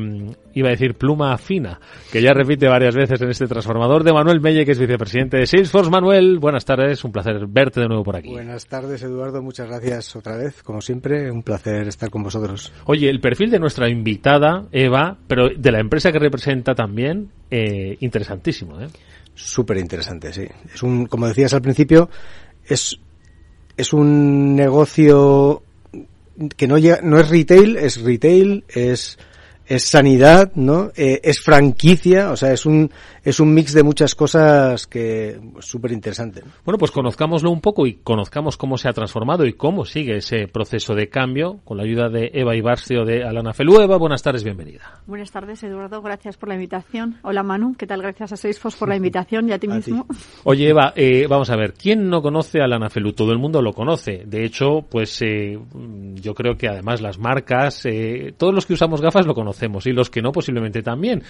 iba a decir pluma fina, que ya repite varias veces en este transformador, de Manuel Melle, que es vicepresidente de Salesforce. Manuel, buenas tardes, un placer verte de nuevo por aquí. Buenas tardes, Eduardo, muchas gracias otra vez, como siempre, un placer estar con vosotros. Oye, el perfil de nuestra invitada, Eva, pero de la empresa que representa también, eh, interesantísimo, ¿eh? Súper interesante, sí. Es un, como decías al principio, es, es un negocio que no, no es retail, es retail, es es sanidad, ¿no? Eh, es franquicia, o sea, es un, es un mix de muchas cosas que súper interesante. Bueno, pues conozcámoslo un poco y conozcamos cómo se ha transformado y cómo sigue ese proceso de cambio con la ayuda de Eva Ibarcio de Alana Felueva. Buenas tardes, bienvenida. Buenas tardes, Eduardo. Gracias por la invitación. Hola, Manu. ¿Qué tal? Gracias a Salesforce por la invitación y a ti mismo. Oye, Eva, eh, vamos a ver. ¿Quién no conoce a Alana Felu? Todo el mundo lo conoce. De hecho, pues eh, yo creo que además las marcas, eh, todos los que usamos gafas lo conocen y los que no posiblemente también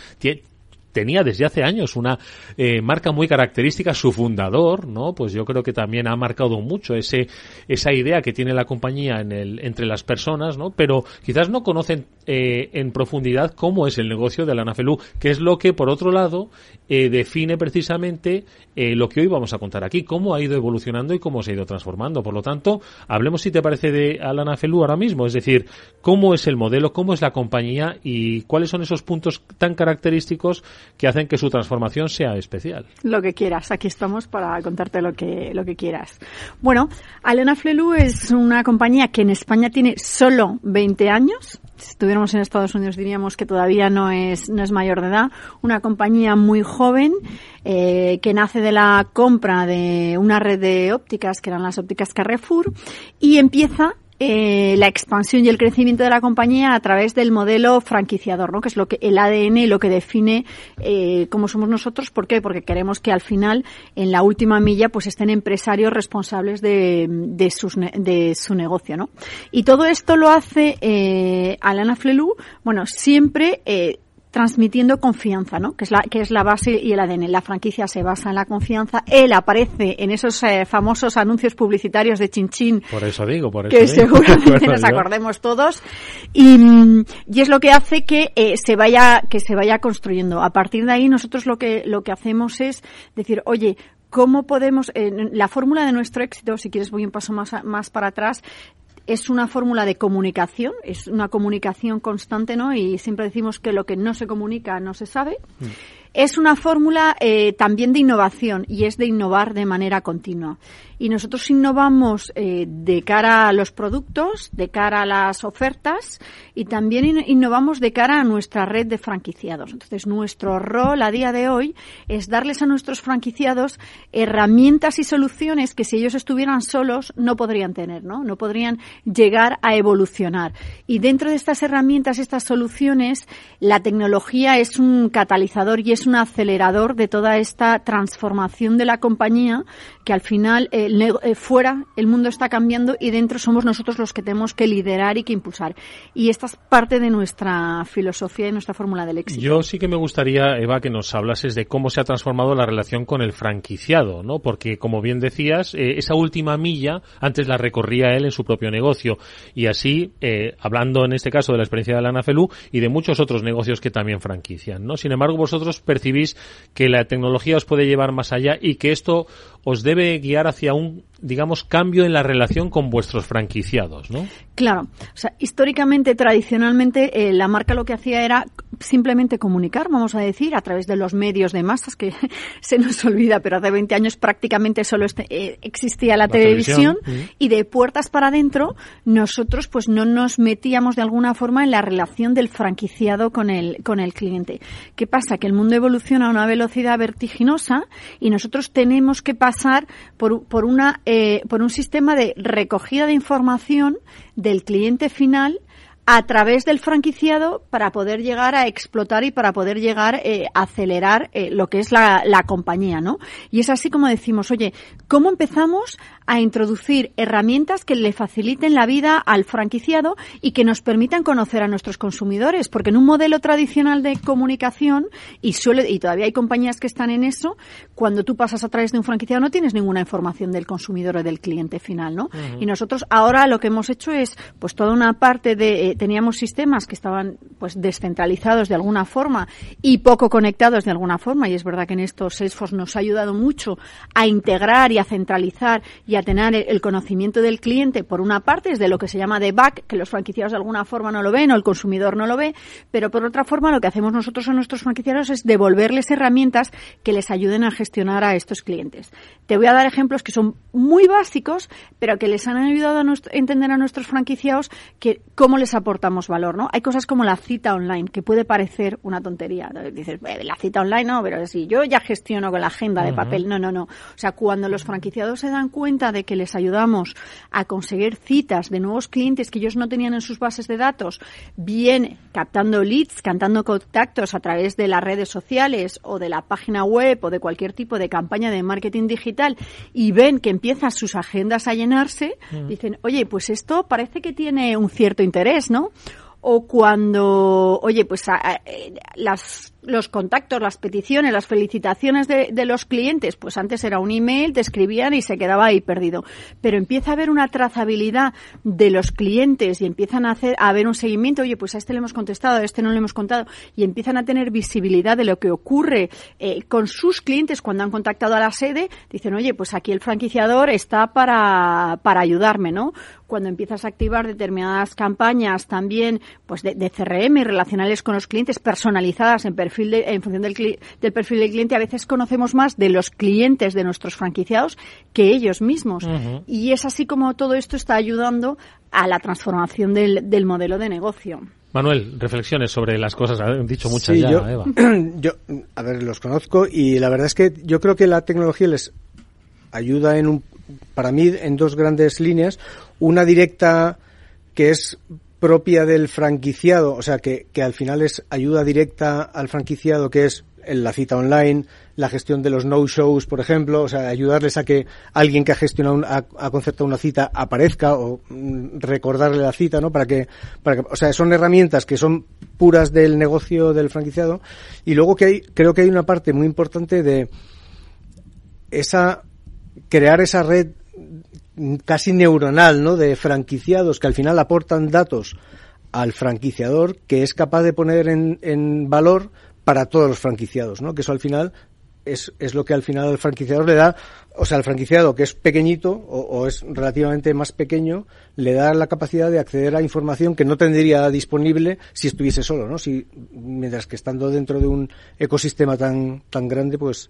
tenía desde hace años una eh, marca muy característica, su fundador, ¿no? Pues yo creo que también ha marcado mucho ese, esa idea que tiene la compañía en el, entre las personas, ¿no? Pero quizás no conocen eh, en profundidad cómo es el negocio de la Nafelú, que es lo que, por otro lado, eh, define precisamente lo que hoy vamos a contar aquí, cómo ha ido evolucionando y cómo se ha ido transformando. Por lo tanto, hablemos, si te parece, de Alana Felú ahora mismo, es decir, cómo es el modelo, cómo es la compañía y cuáles son esos puntos tan característicos que hacen que su transformación sea especial. Lo que quieras, aquí estamos para contarte lo que, lo que quieras. Bueno, Alena Flelu es una compañía que en España tiene solo 20 años, si estuviéramos en Estados Unidos diríamos que todavía no es, no es mayor de edad, una compañía muy joven eh, que nace de la compra de una red de ópticas, que eran las ópticas Carrefour, y empieza eh, la expansión y el crecimiento de la compañía a través del modelo franquiciador, ¿no? que es lo que el ADN lo que define eh, cómo somos nosotros. ¿Por qué? Porque queremos que al final, en la última milla, pues estén empresarios responsables de, de, sus, de su negocio. ¿no? Y todo esto lo hace eh, Alana Flelu, bueno, siempre eh, transmitiendo confianza, ¿no? Que es la que es la base y el ADN. La franquicia se basa en la confianza. Él aparece en esos eh, famosos anuncios publicitarios de Chinchín. Por eso digo, por eso que digo. seguramente nos acordemos todos. Y, y, es lo que hace que eh, se vaya que se vaya construyendo. A partir de ahí nosotros lo que lo que hacemos es decir, oye, ¿Cómo podemos, eh, la fórmula de nuestro éxito, si quieres voy un paso más, más para atrás, es una fórmula de comunicación, es una comunicación constante, ¿no? Y siempre decimos que lo que no se comunica no se sabe. Mm. Es una fórmula eh, también de innovación y es de innovar de manera continua. Y nosotros innovamos eh, de cara a los productos, de cara a las ofertas y también in innovamos de cara a nuestra red de franquiciados. Entonces, nuestro rol a día de hoy es darles a nuestros franquiciados herramientas y soluciones que si ellos estuvieran solos no podrían tener, ¿no? No podrían llegar a evolucionar. Y dentro de estas herramientas, estas soluciones, la tecnología es un catalizador y es un acelerador de toda esta transformación de la compañía que al final eh, eh, fuera el mundo está cambiando y dentro somos nosotros los que tenemos que liderar y que impulsar. Y esta es parte de nuestra filosofía y nuestra fórmula del éxito. Yo sí que me gustaría, Eva, que nos hablases de cómo se ha transformado la relación con el franquiciado, ¿no? Porque, como bien decías, eh, esa última milla antes la recorría él en su propio negocio. Y así, hablando en este caso de la experiencia de Lana Felú y de muchos otros negocios que también franquician, ¿no? Sin embargo, vosotros percibís que la tecnología os puede llevar más allá y que esto os debe guiar hacia un digamos, cambio en la relación con vuestros franquiciados, ¿no? Claro. O sea, históricamente, tradicionalmente, eh, la marca lo que hacía era simplemente comunicar, vamos a decir, a través de los medios de masas, que se nos olvida, pero hace 20 años prácticamente solo este, eh, existía la, la televisión, televisión y de puertas para adentro nosotros pues no nos metíamos de alguna forma en la relación del franquiciado con el, con el cliente. ¿Qué pasa? Que el mundo evoluciona a una velocidad vertiginosa y nosotros tenemos que pasar por, por una eh, por un sistema de recogida de información del cliente final a través del franquiciado para poder llegar a explotar y para poder llegar eh, a acelerar eh, lo que es la, la, compañía, ¿no? Y es así como decimos, oye, ¿cómo empezamos a introducir herramientas que le faciliten la vida al franquiciado y que nos permitan conocer a nuestros consumidores? Porque en un modelo tradicional de comunicación, y suele, y todavía hay compañías que están en eso, cuando tú pasas a través de un franquiciado no tienes ninguna información del consumidor o del cliente final, ¿no? Uh -huh. Y nosotros ahora lo que hemos hecho es, pues toda una parte de, teníamos sistemas que estaban pues descentralizados de alguna forma y poco conectados de alguna forma y es verdad que en esto Salesforce nos ha ayudado mucho a integrar y a centralizar y a tener el conocimiento del cliente por una parte es de lo que se llama de back que los franquiciados de alguna forma no lo ven o el consumidor no lo ve pero por otra forma lo que hacemos nosotros a nuestros franquiciados es devolverles herramientas que les ayuden a gestionar a estos clientes. Te voy a dar ejemplos que son muy básicos pero que les han ayudado a entender a nuestros franquiciados que cómo les aportamos valor, ¿no? Hay cosas como la cita online, que puede parecer una tontería. Dices, la cita online no, pero si yo ya gestiono con la agenda de papel, no, no, no. O sea, cuando los franquiciados se dan cuenta de que les ayudamos a conseguir citas de nuevos clientes que ellos no tenían en sus bases de datos, bien captando leads, cantando contactos a través de las redes sociales o de la página web o de cualquier tipo de campaña de marketing digital y ven que empiezan sus agendas a llenarse, mm. dicen, oye, pues esto parece que tiene un cierto interés, o cuando, oye, pues a, a, las, los contactos, las peticiones, las felicitaciones de, los clientes, pues antes era un email, te escribían y se quedaba ahí perdido. Pero empieza a haber una trazabilidad de los clientes y empiezan a, hacer, a haber un seguimiento, oye, pues a este le hemos contestado, a este no le hemos contado, y empiezan a tener visibilidad de lo que ocurre eh, con sus clientes cuando han contactado a la sede, dicen, oye, pues aquí el franquiciador está para, para ayudarme, ¿no? cuando empiezas a activar determinadas campañas también pues de, de CRM relacionales con los clientes personalizadas en perfil de, en función del, del, perfil del cliente a veces conocemos más de los clientes de nuestros franquiciados que ellos mismos uh -huh. y es así como todo esto está ayudando a la transformación del, del modelo de negocio. Manuel, reflexiones sobre las cosas. Han dicho muchas Sí, ya, yo, Eva. yo, a ver, los conozco y la verdad es que yo creo que la tecnología les ayuda en un, para mí en dos grandes líneas. Una directa que es propia del franquiciado, o sea, que, que al final es ayuda directa al franquiciado, que es la cita online, la gestión de los no-shows, por ejemplo, o sea, ayudarles a que alguien que ha gestionado, un- ha, ha concertado una cita aparezca o mm, recordarle la cita, ¿no? Para que, para que, o sea, son herramientas que son puras del negocio del franquiciado y luego que hay, creo que hay una parte muy importante de esa, crear esa red casi neuronal, ¿no? De franquiciados que al final aportan datos al franquiciador que es capaz de poner en, en valor para todos los franquiciados, ¿no? Que eso al final es, es lo que al final al franquiciador le da, o sea, al franquiciado que es pequeñito o, o es relativamente más pequeño, le da la capacidad de acceder a información que no tendría disponible si estuviese solo, ¿no? Si, mientras que estando dentro de un ecosistema tan, tan grande, pues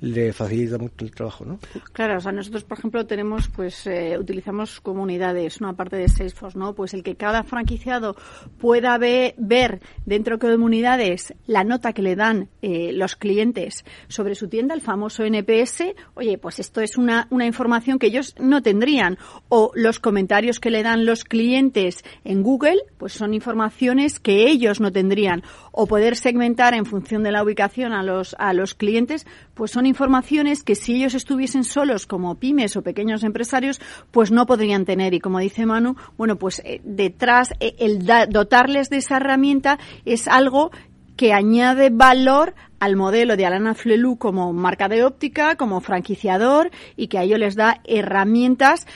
le facilita mucho el trabajo, ¿no? Claro, o sea, nosotros, por ejemplo, tenemos, pues, eh, utilizamos comunidades, una parte de Salesforce, ¿no? Pues el que cada franquiciado pueda ve- ver dentro de comunidades la nota que le dan eh, los clientes sobre su tienda, el famoso NPS, oye, pues esto es una, una información que ellos no tendrían. O los comentarios que le dan los clientes en Google, pues son informaciones que ellos no tendrían. O poder segmentar en función de la ubicación a los, a los clientes, pues son informaciones que si ellos estuviesen solos como pymes o pequeños empresarios, pues no podrían tener. Y como dice Manu, bueno, pues eh, detrás eh, el da- dotarles de esa herramienta es algo que añade valor al modelo de Alana Flelu como marca de óptica, como franquiciador y que a ellos les da herramientas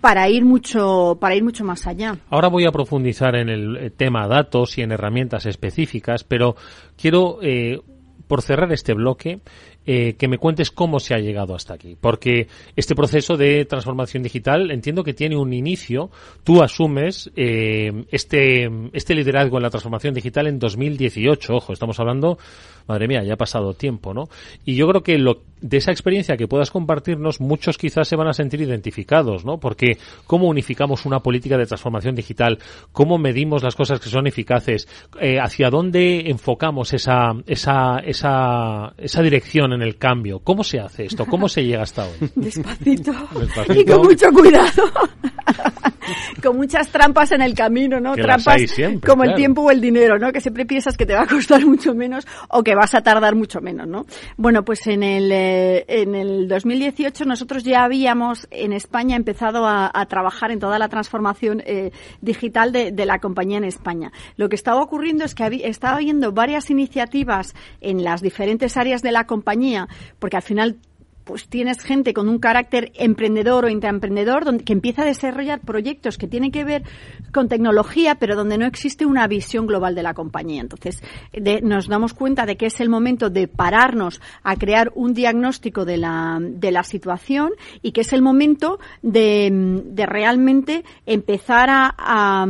para ir mucho para ir mucho más allá. Ahora voy a profundizar en el eh, tema datos y en herramientas específicas, pero quiero, por cerrar este bloque, eh, que me cuentes cómo se ha llegado hasta aquí. Porque este proceso de transformación digital entiendo que tiene un inicio. Tú asumes eh, este, este liderazgo en la transformación digital en 2018. Ojo, estamos hablando, madre mía, ya ha pasado tiempo, ¿no? Y yo creo que lo, de esa experiencia que puedas compartirnos, muchos quizás se van a sentir identificados, ¿no? Porque cómo unificamos una política de transformación digital, cómo medimos las cosas que son eficaces, eh, hacia dónde enfocamos esa, esa, esa, esa dirección en el cambio. ¿Cómo se hace esto? ¿Cómo se llega hasta hoy? Despacito. Despacito. Y con mucho cuidado. con muchas trampas en el camino, ¿no? Que trampas siempre, como el tiempo o el dinero, ¿no? Que siempre piensas que te va a costar mucho menos o que vas a tardar mucho menos, ¿no? Bueno, pues en el, eh, en el 2018 nosotros ya habíamos en España empezado a, a trabajar en toda la transformación eh, digital de, de la compañía en España. Lo que estaba ocurriendo es que había, estaba habiendo varias iniciativas en las diferentes áreas de la compañía, porque al final pues tienes gente con un carácter emprendedor o intraemprendedor donde, que empieza a desarrollar proyectos que tienen que ver con tecnología, pero donde no existe una visión global de la compañía. Entonces, nos damos cuenta de que es el momento de pararnos a crear un diagnóstico de la, de la situación y que es el momento de, de realmente empezar a,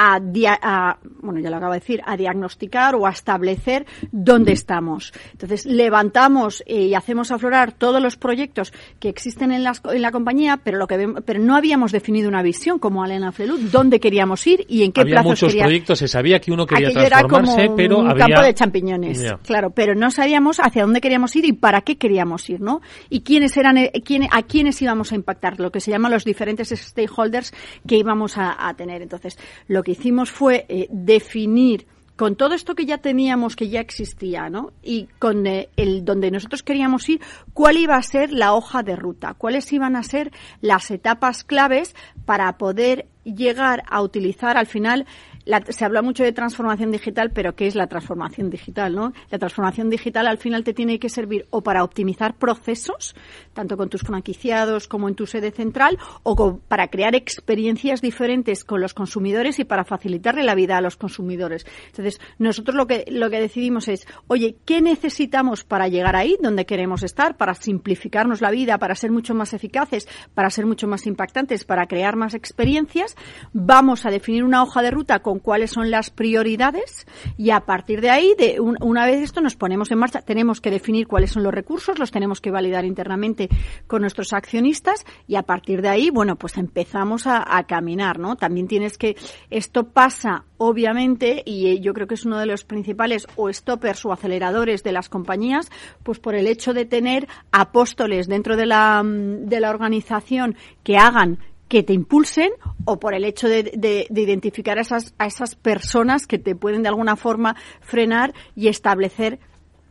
a dia- a- bueno, ya lo acabo de decir, a diagnosticar o a establecer dónde estamos. Entonces, levantamos eh, y hacemos aflorar todos los proyectos que existen en, las- en la compañía, pero lo que vemos- pero no habíamos definido una visión como Alena Flelu, dónde queríamos ir y en qué había plazos muchos quería- proyectos, se sabía que uno quería Aquello era como transformarse, pero un había... campo de champiñones, claro, pero no sabíamos hacia dónde queríamos ir y para qué queríamos ir, ¿no? Y quiénes eran, eh, quién- a quiénes íbamos a impactar, lo que se llaman los diferentes stakeholders que íbamos a, a tener. Entonces, lo que hicimos fue eh, definir con todo esto que ya teníamos, que ya existía, ¿no? Y con eh, el donde nosotros queríamos ir, cuál iba a ser la hoja de ruta, cuáles iban a ser las etapas claves para poder llegar a utilizar al final la- se habla mucho de transformación digital, pero ¿qué es la transformación digital? ¿no? La transformación digital al final te tiene que servir o para optimizar procesos, tanto con tus franquiciados como en tu sede central, o para crear experiencias diferentes con los consumidores y para facilitarle la vida a los consumidores. Entonces, nosotros lo que, lo que decidimos es, oye, ¿qué necesitamos para llegar ahí, donde queremos estar, para simplificarnos la vida, para ser mucho más eficaces, para ser mucho más impactantes, para crear más experiencias? Vamos a definir una hoja de ruta con cuáles son las prioridades y a partir de ahí, una vez esto nos ponemos en marcha, tenemos que definir cuáles son los recursos, los tenemos que validar internamente con nuestros accionistas y a partir de ahí, bueno, pues empezamos a, a caminar, ¿no? También tienes que, esto pasa obviamente, y yo creo que es uno de los principales o stoppers o aceleradores de las compañías, pues por el hecho de tener apóstoles dentro de la, de la organización que hagan que te impulsen o por el hecho de, de, de, identificar a esas, a esas personas que te pueden de alguna forma frenar y establecer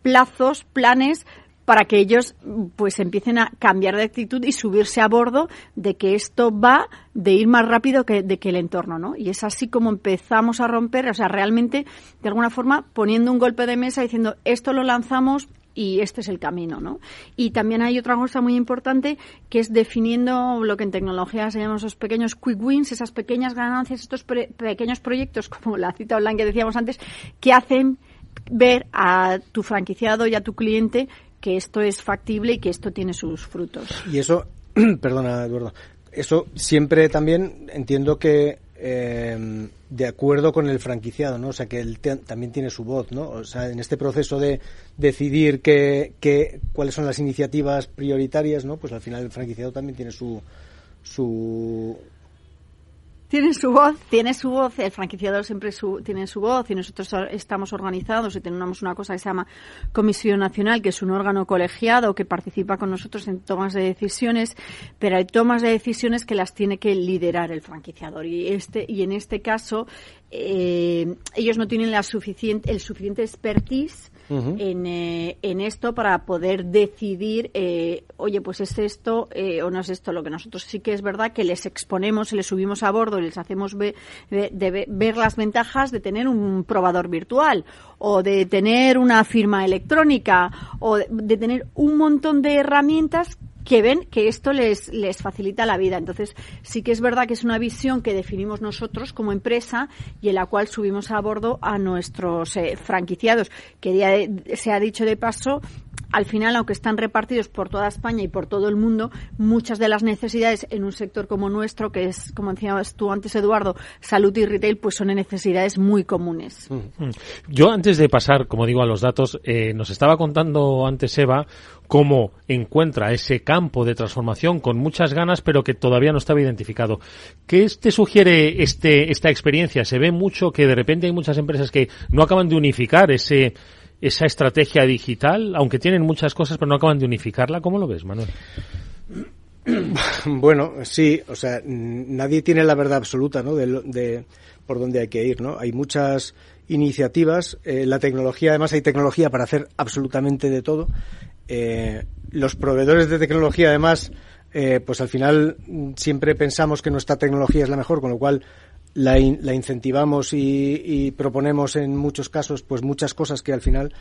plazos, planes para que ellos pues empiecen a cambiar de actitud y subirse a bordo de que esto va de ir más rápido que, de que el entorno, ¿no? Y es así como empezamos a romper, o sea, realmente, de alguna forma, poniendo un golpe de mesa diciendo, esto lo lanzamos y este es el camino, ¿no? Y también hay otra cosa muy importante que es definiendo lo que en tecnología se llaman esos pequeños quick wins, esas pequeñas ganancias, estos pequeños proyectos, como la cita online que decíamos antes, que hacen ver a tu franquiciado y a tu cliente que esto es factible y que esto tiene sus frutos. Y eso, perdona Eduardo, eso siempre también entiendo que eh, de acuerdo con el franquiciado, ¿no? O sea, que él también tiene su voz, ¿no? O sea, en este proceso de decidir qué, qué, cuáles son las iniciativas prioritarias, ¿no? Pues al final el franquiciado también tiene su, su tiene su voz, tiene su voz, el franquiciador siempre su, tiene su voz y nosotros estamos organizados y tenemos una cosa que se llama Comisión Nacional, que es un órgano colegiado que participa con nosotros en tomas de decisiones, pero hay tomas de decisiones que las tiene que liderar el franquiciador. Y este y en este caso eh, ellos no tienen la suficiente, el suficiente expertise en, eh, en, esto para poder decidir, eh, oye, pues es esto eh, o no es esto. Lo que nosotros sí que es verdad que les exponemos, les subimos a bordo y les hacemos ver, de, ver las ventajas de tener un probador virtual o de tener una firma electrónica o de tener un montón de herramientas que ven que esto les, les facilita la vida. Entonces, sí que es verdad que es una visión que definimos nosotros como empresa y en la cual subimos a bordo a nuestros eh, franquiciados, que ya se ha dicho de paso, al final, aunque están repartidos por toda España y por todo el mundo, muchas de las necesidades en un sector como nuestro, que es, como decías tú antes, Eduardo, salud y retail, pues son necesidades muy comunes. Mm. Mm. Yo, antes de pasar, como digo, a los datos, eh, nos estaba contando antes Eva cómo encuentra ese campo de transformación con muchas ganas, pero que todavía no estaba identificado. ¿Qué te sugiere este, esta experiencia? Se ve mucho que de repente hay muchas empresas que no acaban de unificar ese esa estrategia digital, aunque tienen muchas cosas, pero no acaban de unificarla. ¿Cómo lo ves, Manuel? Bueno, sí, o sea, nadie tiene la verdad absoluta, ¿no? De, por dónde hay que ir, ¿no? Hay muchas iniciativas, eh, la tecnología, además hay tecnología para hacer absolutamente de todo. Eh, los proveedores de tecnología, además, eh, pues al final siempre pensamos que nuestra tecnología es la mejor, con lo cual la, incentivamos y, proponemos en muchos casos pues muchas cosas que al final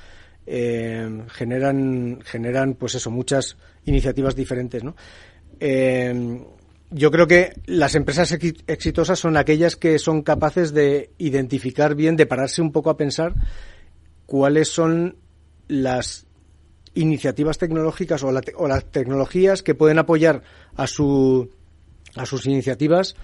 eh, generan generan pues eso muchas iniciativas diferentes ¿no? Eh, yo creo que las empresas exitosas son aquellas que son capaces de identificar bien de pararse un poco a pensar cuáles son las iniciativas tecnológicas o, o las tecnologías que pueden apoyar a su a sus iniciativas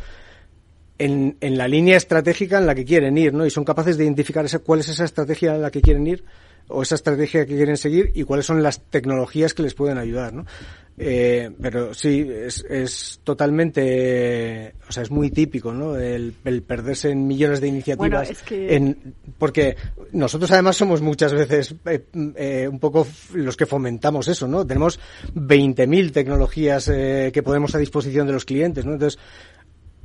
en, en, la línea estratégica en la que quieren ir, ¿no? Y son capaces de identificar esa, cuál es esa estrategia en la que quieren ir o esa estrategia que quieren seguir y cuáles son las tecnologías que les pueden ayudar, ¿no? Eh, pero sí, es, es totalmente, o sea, es muy típico, ¿no? El, el perderse en millones de iniciativas. en, porque nosotros además somos muchas veces eh, eh, un poco los que fomentamos eso, ¿no? Tenemos 20.000 tecnologías eh, que podemos a disposición de los clientes, ¿no? Entonces,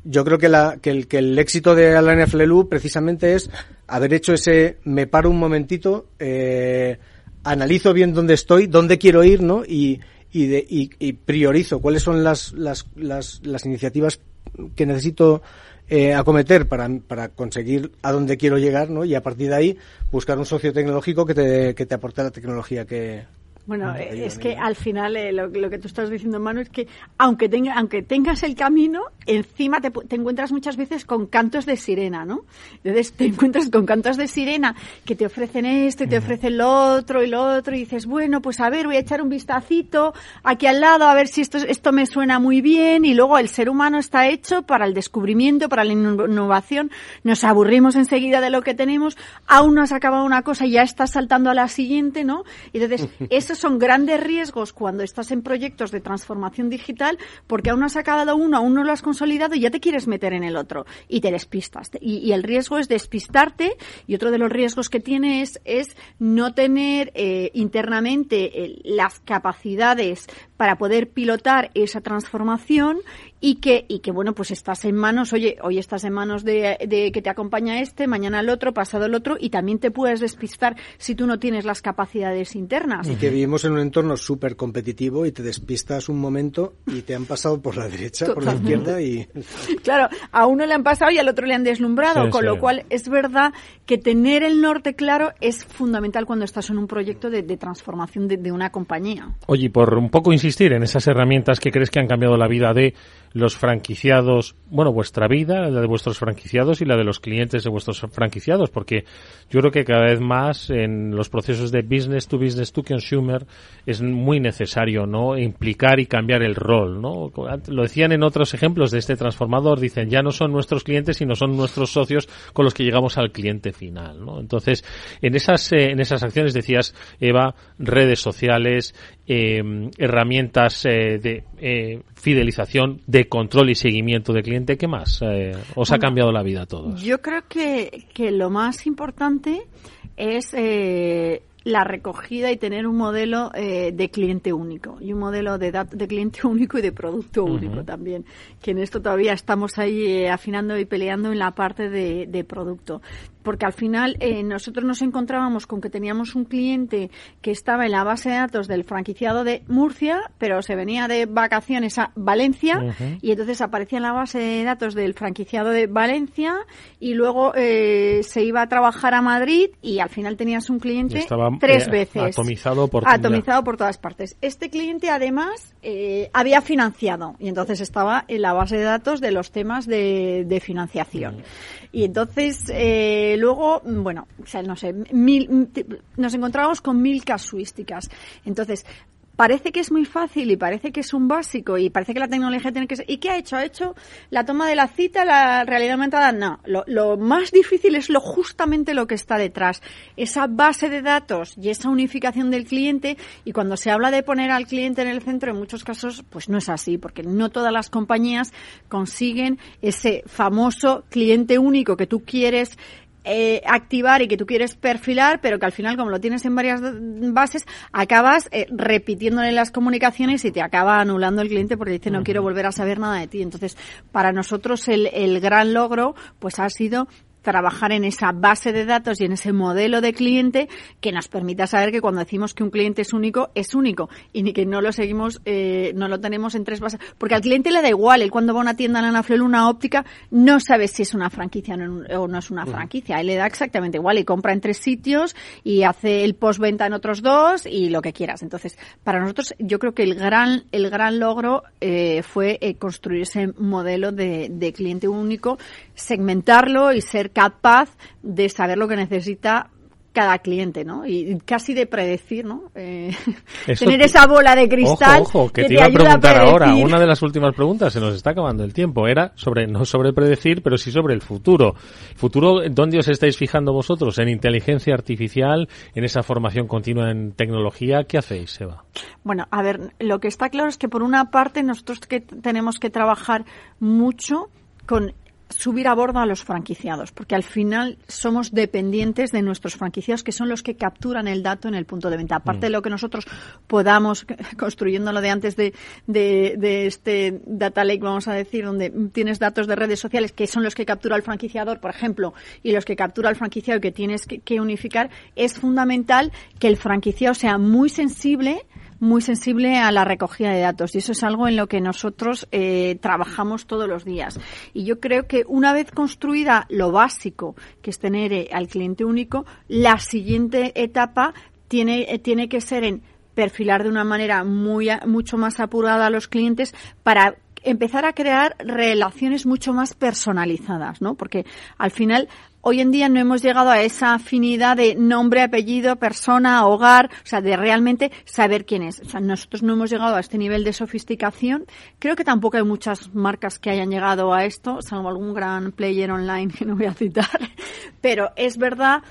yo creo que, la, que, el, que el éxito de Alain Flelu precisamente es haber hecho ese me paro un momentito, eh, analizo bien dónde estoy, dónde quiero ir, ¿no? Y, y, de, y, y priorizo cuáles son las, las, las, las iniciativas que necesito eh, acometer para, conseguir a dónde quiero llegar, ¿no? Y a partir de ahí buscar un socio tecnológico que te, que te aporte la tecnología que, Bueno, eh, es que al final eh, lo, que tú estás diciendo, Manu, es que aunque, tenga, aunque tengas el camino, encima te, te, encuentras muchas veces con cantos de sirena, ¿no? Entonces te encuentras con cantos de sirena que te ofrecen esto y te ofrecen lo otro y lo otro y dices, bueno, pues a ver, voy a echar un vistacito aquí al lado a ver si esto, esto me suena muy bien y luego el ser humano está hecho para el descubrimiento, para la innovación. Nos aburrimos enseguida de lo que tenemos, aún no has acabado una cosa y ya estás saltando a la siguiente, ¿no? Y entonces, eso son grandes riesgos cuando estás en proyectos de transformación digital porque aún no has acabado uno, aún no lo has consolidado y ya te quieres meter en el otro y te despistas. Y, el riesgo es despistarte y otro de los riesgos que tienes es no tener eh, internamente eh, las capacidades para poder pilotar esa transformación y que, y que bueno, pues estás en manos, oye, hoy estás en manos de, de, que te acompaña este, mañana el otro, pasado el otro, y también te puedes despistar si tú no tienes las capacidades internas. Y que vivimos en un entorno súper competitivo y te despistas un momento y te han pasado por la derecha, por la izquierda y... Claro, a uno le han pasado y al otro le han deslumbrado, con lo cual es verdad que tener el norte claro es fundamental cuando estás en un proyecto de, de transformación de, de una compañía. Oye, por un poco insistir en esas herramientas que crees que han cambiado la vida de los franquiciados, bueno, vuestra vida, la de vuestros franquiciados y la de los clientes de vuestros franquiciados, porque yo creo que cada vez más en los procesos de business to business to consumer es muy necesario, ¿no? Implicar y cambiar el rol, ¿no? Lo decían en otros ejemplos de este transformador, dicen, ya no son nuestros clientes, sino son nuestros socios con los que llegamos al cliente final, ¿no? Entonces, en esas, eh, en esas acciones decías, Eva, redes sociales, eh, herramientas eh, de eh, fidelización, de control y seguimiento de cliente. ¿Qué más eh, os ha cambiado la vida a todos? Yo creo que, que lo más importante es eh, la recogida y tener un modelo eh, de cliente único y un modelo de, de cliente único y de producto único también, que en esto todavía estamos ahí eh, afinando y peleando en la parte de, de producto porque al final eh, nosotros nos encontrábamos con que teníamos un cliente que estaba en la base de datos del franquiciado de Murcia, pero se venía de vacaciones a Valencia y entonces aparecía en la base de datos del franquiciado de Valencia y luego eh, se iba a trabajar a Madrid y al final tenías un cliente tres eh, veces. Atomizado por, atomizado por todas partes. Este cliente además eh, había financiado y entonces estaba en la base de datos de los temas de, de financiación. Y entonces, eh, luego, bueno, o sea, no sé, mil, nos encontrábamos con mil casuísticas. Entonces, parece que es muy fácil y parece que es un básico y parece que la tecnología tiene que ser... ¿Y qué ha hecho? ¿Ha hecho la toma de la cita, la realidad aumentada? No. Lo, lo, más difícil es lo justamente lo que está detrás. Esa base de datos y esa unificación del cliente y cuando se habla de poner al cliente en el centro, en muchos casos, pues no es así, porque no todas las compañías consiguen ese famoso cliente único que tú quieres eh, activar y que tú quieres perfilar, pero que al final, como lo tienes en varias bases, acabas eh, repitiéndole las comunicaciones y te acaba anulando el cliente porque dice no quiero volver a saber nada de ti. Entonces, para nosotros el, el gran logro pues ha sido trabajar en esa base de datos y en ese modelo de cliente que nos permita saber que cuando decimos que un cliente es único, es único y ni que no lo seguimos, eh, no lo tenemos en tres bases. Porque al cliente le da igual, él cuando va a una tienda en Anaflel, una óptica, no sabe si es una franquicia o no es una franquicia. Él le da exactamente igual y compra en tres sitios y hace el postventa en otros dos y lo que quieras. Entonces, para nosotros, yo creo que el gran, el gran logro eh, fue eh, construir ese modelo de, de cliente único, segmentarlo y ser capaz de saber lo que necesita cada cliente, ¿no? Y casi de predecir, ¿no? Eh, tener esa bola de cristal ojo, ojo, que, te, iba a preguntar ahora. Una de las últimas preguntas, se nos está acabando el tiempo, era sobre, no sobre predecir, pero sí sobre el futuro. ¿Futuro dónde os estáis fijando vosotros? ¿En inteligencia artificial? ¿En esa formación continua en tecnología? ¿Qué hacéis, Eva? Bueno, a ver, lo que está claro es que por una parte nosotros que tenemos que trabajar mucho con subir a bordo a los franquiciados, porque al final somos dependientes de nuestros franquiciados, que son los que capturan el dato en el punto de venta. Aparte de lo que nosotros podamos, construyéndolo de antes de, de, este data lake, vamos a decir, donde tienes datos de redes sociales, que son los que captura el franquiciador, por ejemplo, y los que captura el franquiciado que tienes que unificar, es fundamental que el franquiciado sea muy sensible muy sensible a la recogida de datos y eso es algo en lo que nosotros eh, trabajamos todos los días. Y yo creo que una vez construida lo básico, que es tener eh, al cliente único, la siguiente etapa tiene, eh, tiene que ser en perfilar de una manera muy, mucho más apurada a los clientes para empezar a crear relaciones mucho más personalizadas, ¿no? Porque al final hoy en día no hemos llegado a esa afinidad de nombre, apellido, persona, hogar, o sea, de realmente saber quién es. O sea, nosotros no hemos llegado a este nivel de sofisticación. Creo que tampoco hay muchas marcas que hayan llegado a esto, salvo algún gran player online que no voy a citar. Pero es verdad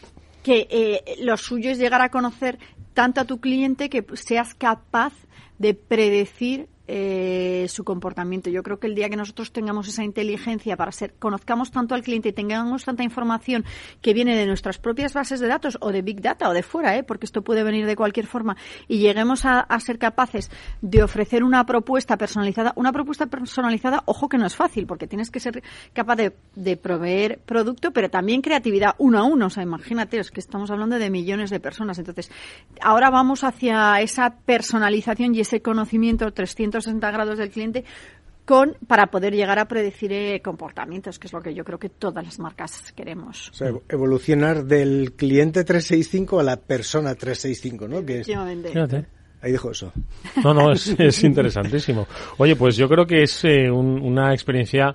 que eh, lo suyo es llegar a conocer tanto a tu cliente que seas capaz de predecir eh, su comportamiento. Yo creo que el día que nosotros tengamos esa inteligencia para ser, conozcamos tanto al cliente y tengamos tanta información que viene de nuestras propias bases de datos o de Big Data o de fuera, ¿eh? porque esto puede venir de cualquier forma, y lleguemos a, ser capaces de ofrecer una propuesta personalizada, una propuesta personalizada, ojo que no es fácil, porque tienes que ser capaz de, proveer producto, pero también creatividad uno a uno. O sea, imagínate, es que estamos hablando de millones de personas. Entonces, ahora vamos hacia esa personalización y ese conocimiento 300 360 grados del cliente con para poder llegar a predecir eh, comportamientos, que es lo que yo creo que todas las marcas queremos. O sea, evolucionar del cliente 365 a la persona 365, ¿no? Que Ahí dejo eso. No, no, es, interesantísimo. Oye, pues yo creo que es eh, una experiencia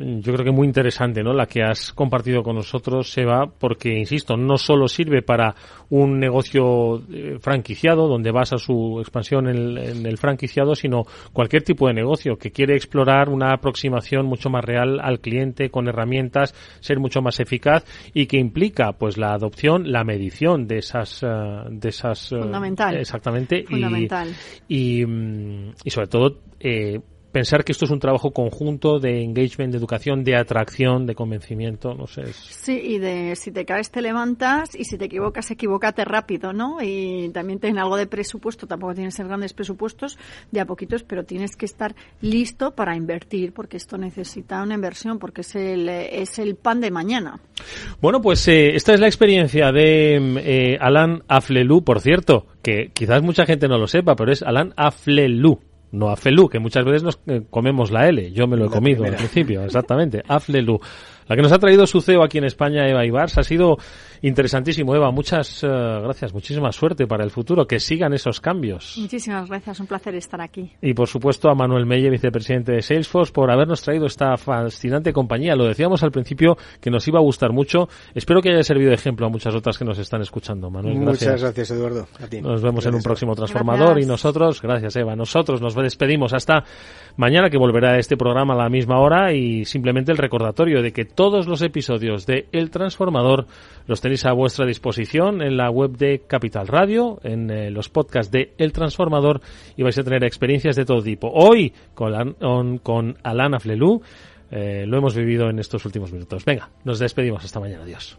yo creo que muy interesante, ¿no? La que has compartido con nosotros, Seba, porque, insisto, no solo sirve para un negocio eh, franquiciado, donde basa su expansión en el, franquiciado, sino cualquier tipo de negocio que quiere explorar una aproximación mucho más real al cliente con herramientas, ser mucho más eficaz y que implica, pues, la adopción, la medición de esas, eh, de esas, eh, fundamental. exactamente, fundamental. Y, y, mm, y sobre todo, eh, pensar que esto es un trabajo conjunto de engagement, de educación, de atracción, de convencimiento, no sé. Sí, y de si te caes te levantas y si te equivocas, equivócate rápido, ¿no? Y también ten algo de presupuesto, tampoco tienes que ser grandes presupuestos, de a poquitos, pero tienes que estar listo para invertir, porque esto necesita una inversión, porque es el, es el pan de mañana. Bueno, pues eh, esta es la experiencia de eh, Alan Aflelu, por cierto, que quizás mucha gente no lo sepa, pero es Alan Aflelu no Aflelu, que muchas veces nos eh, comemos la L. Yo me lo he comido al principio, exactamente. Aflelu. La que nos ha traído su CEO aquí en España, Eva Ibars, ha sido interesantísimo. Eva, muchas eh, gracias, muchísima suerte para el futuro, que sigan esos cambios. Muchísimas gracias, un placer estar aquí. Y por supuesto a Manuel Melle, vicepresidente de Salesforce, por habernos traído esta fascinante compañía. Lo decíamos al principio que nos iba a gustar mucho. Espero que haya servido de ejemplo a muchas otras que nos están escuchando. Manuel, Muchas gracias, Eduardo. Nos vemos en un próximo transformador y nosotros, gracias Eva, nosotros nos despedimos hasta mañana que volverá este programa a la misma hora y simplemente el recordatorio de que todos los episodios de El Transformador los tenéis a vuestra disposición en la web de Capital Radio, en eh, los podcasts de El Transformador y vais a tener experiencias de todo tipo. Hoy con, con Alana Flelú eh, lo hemos vivido en estos últimos minutos. Venga, nos despedimos hasta mañana. Adiós.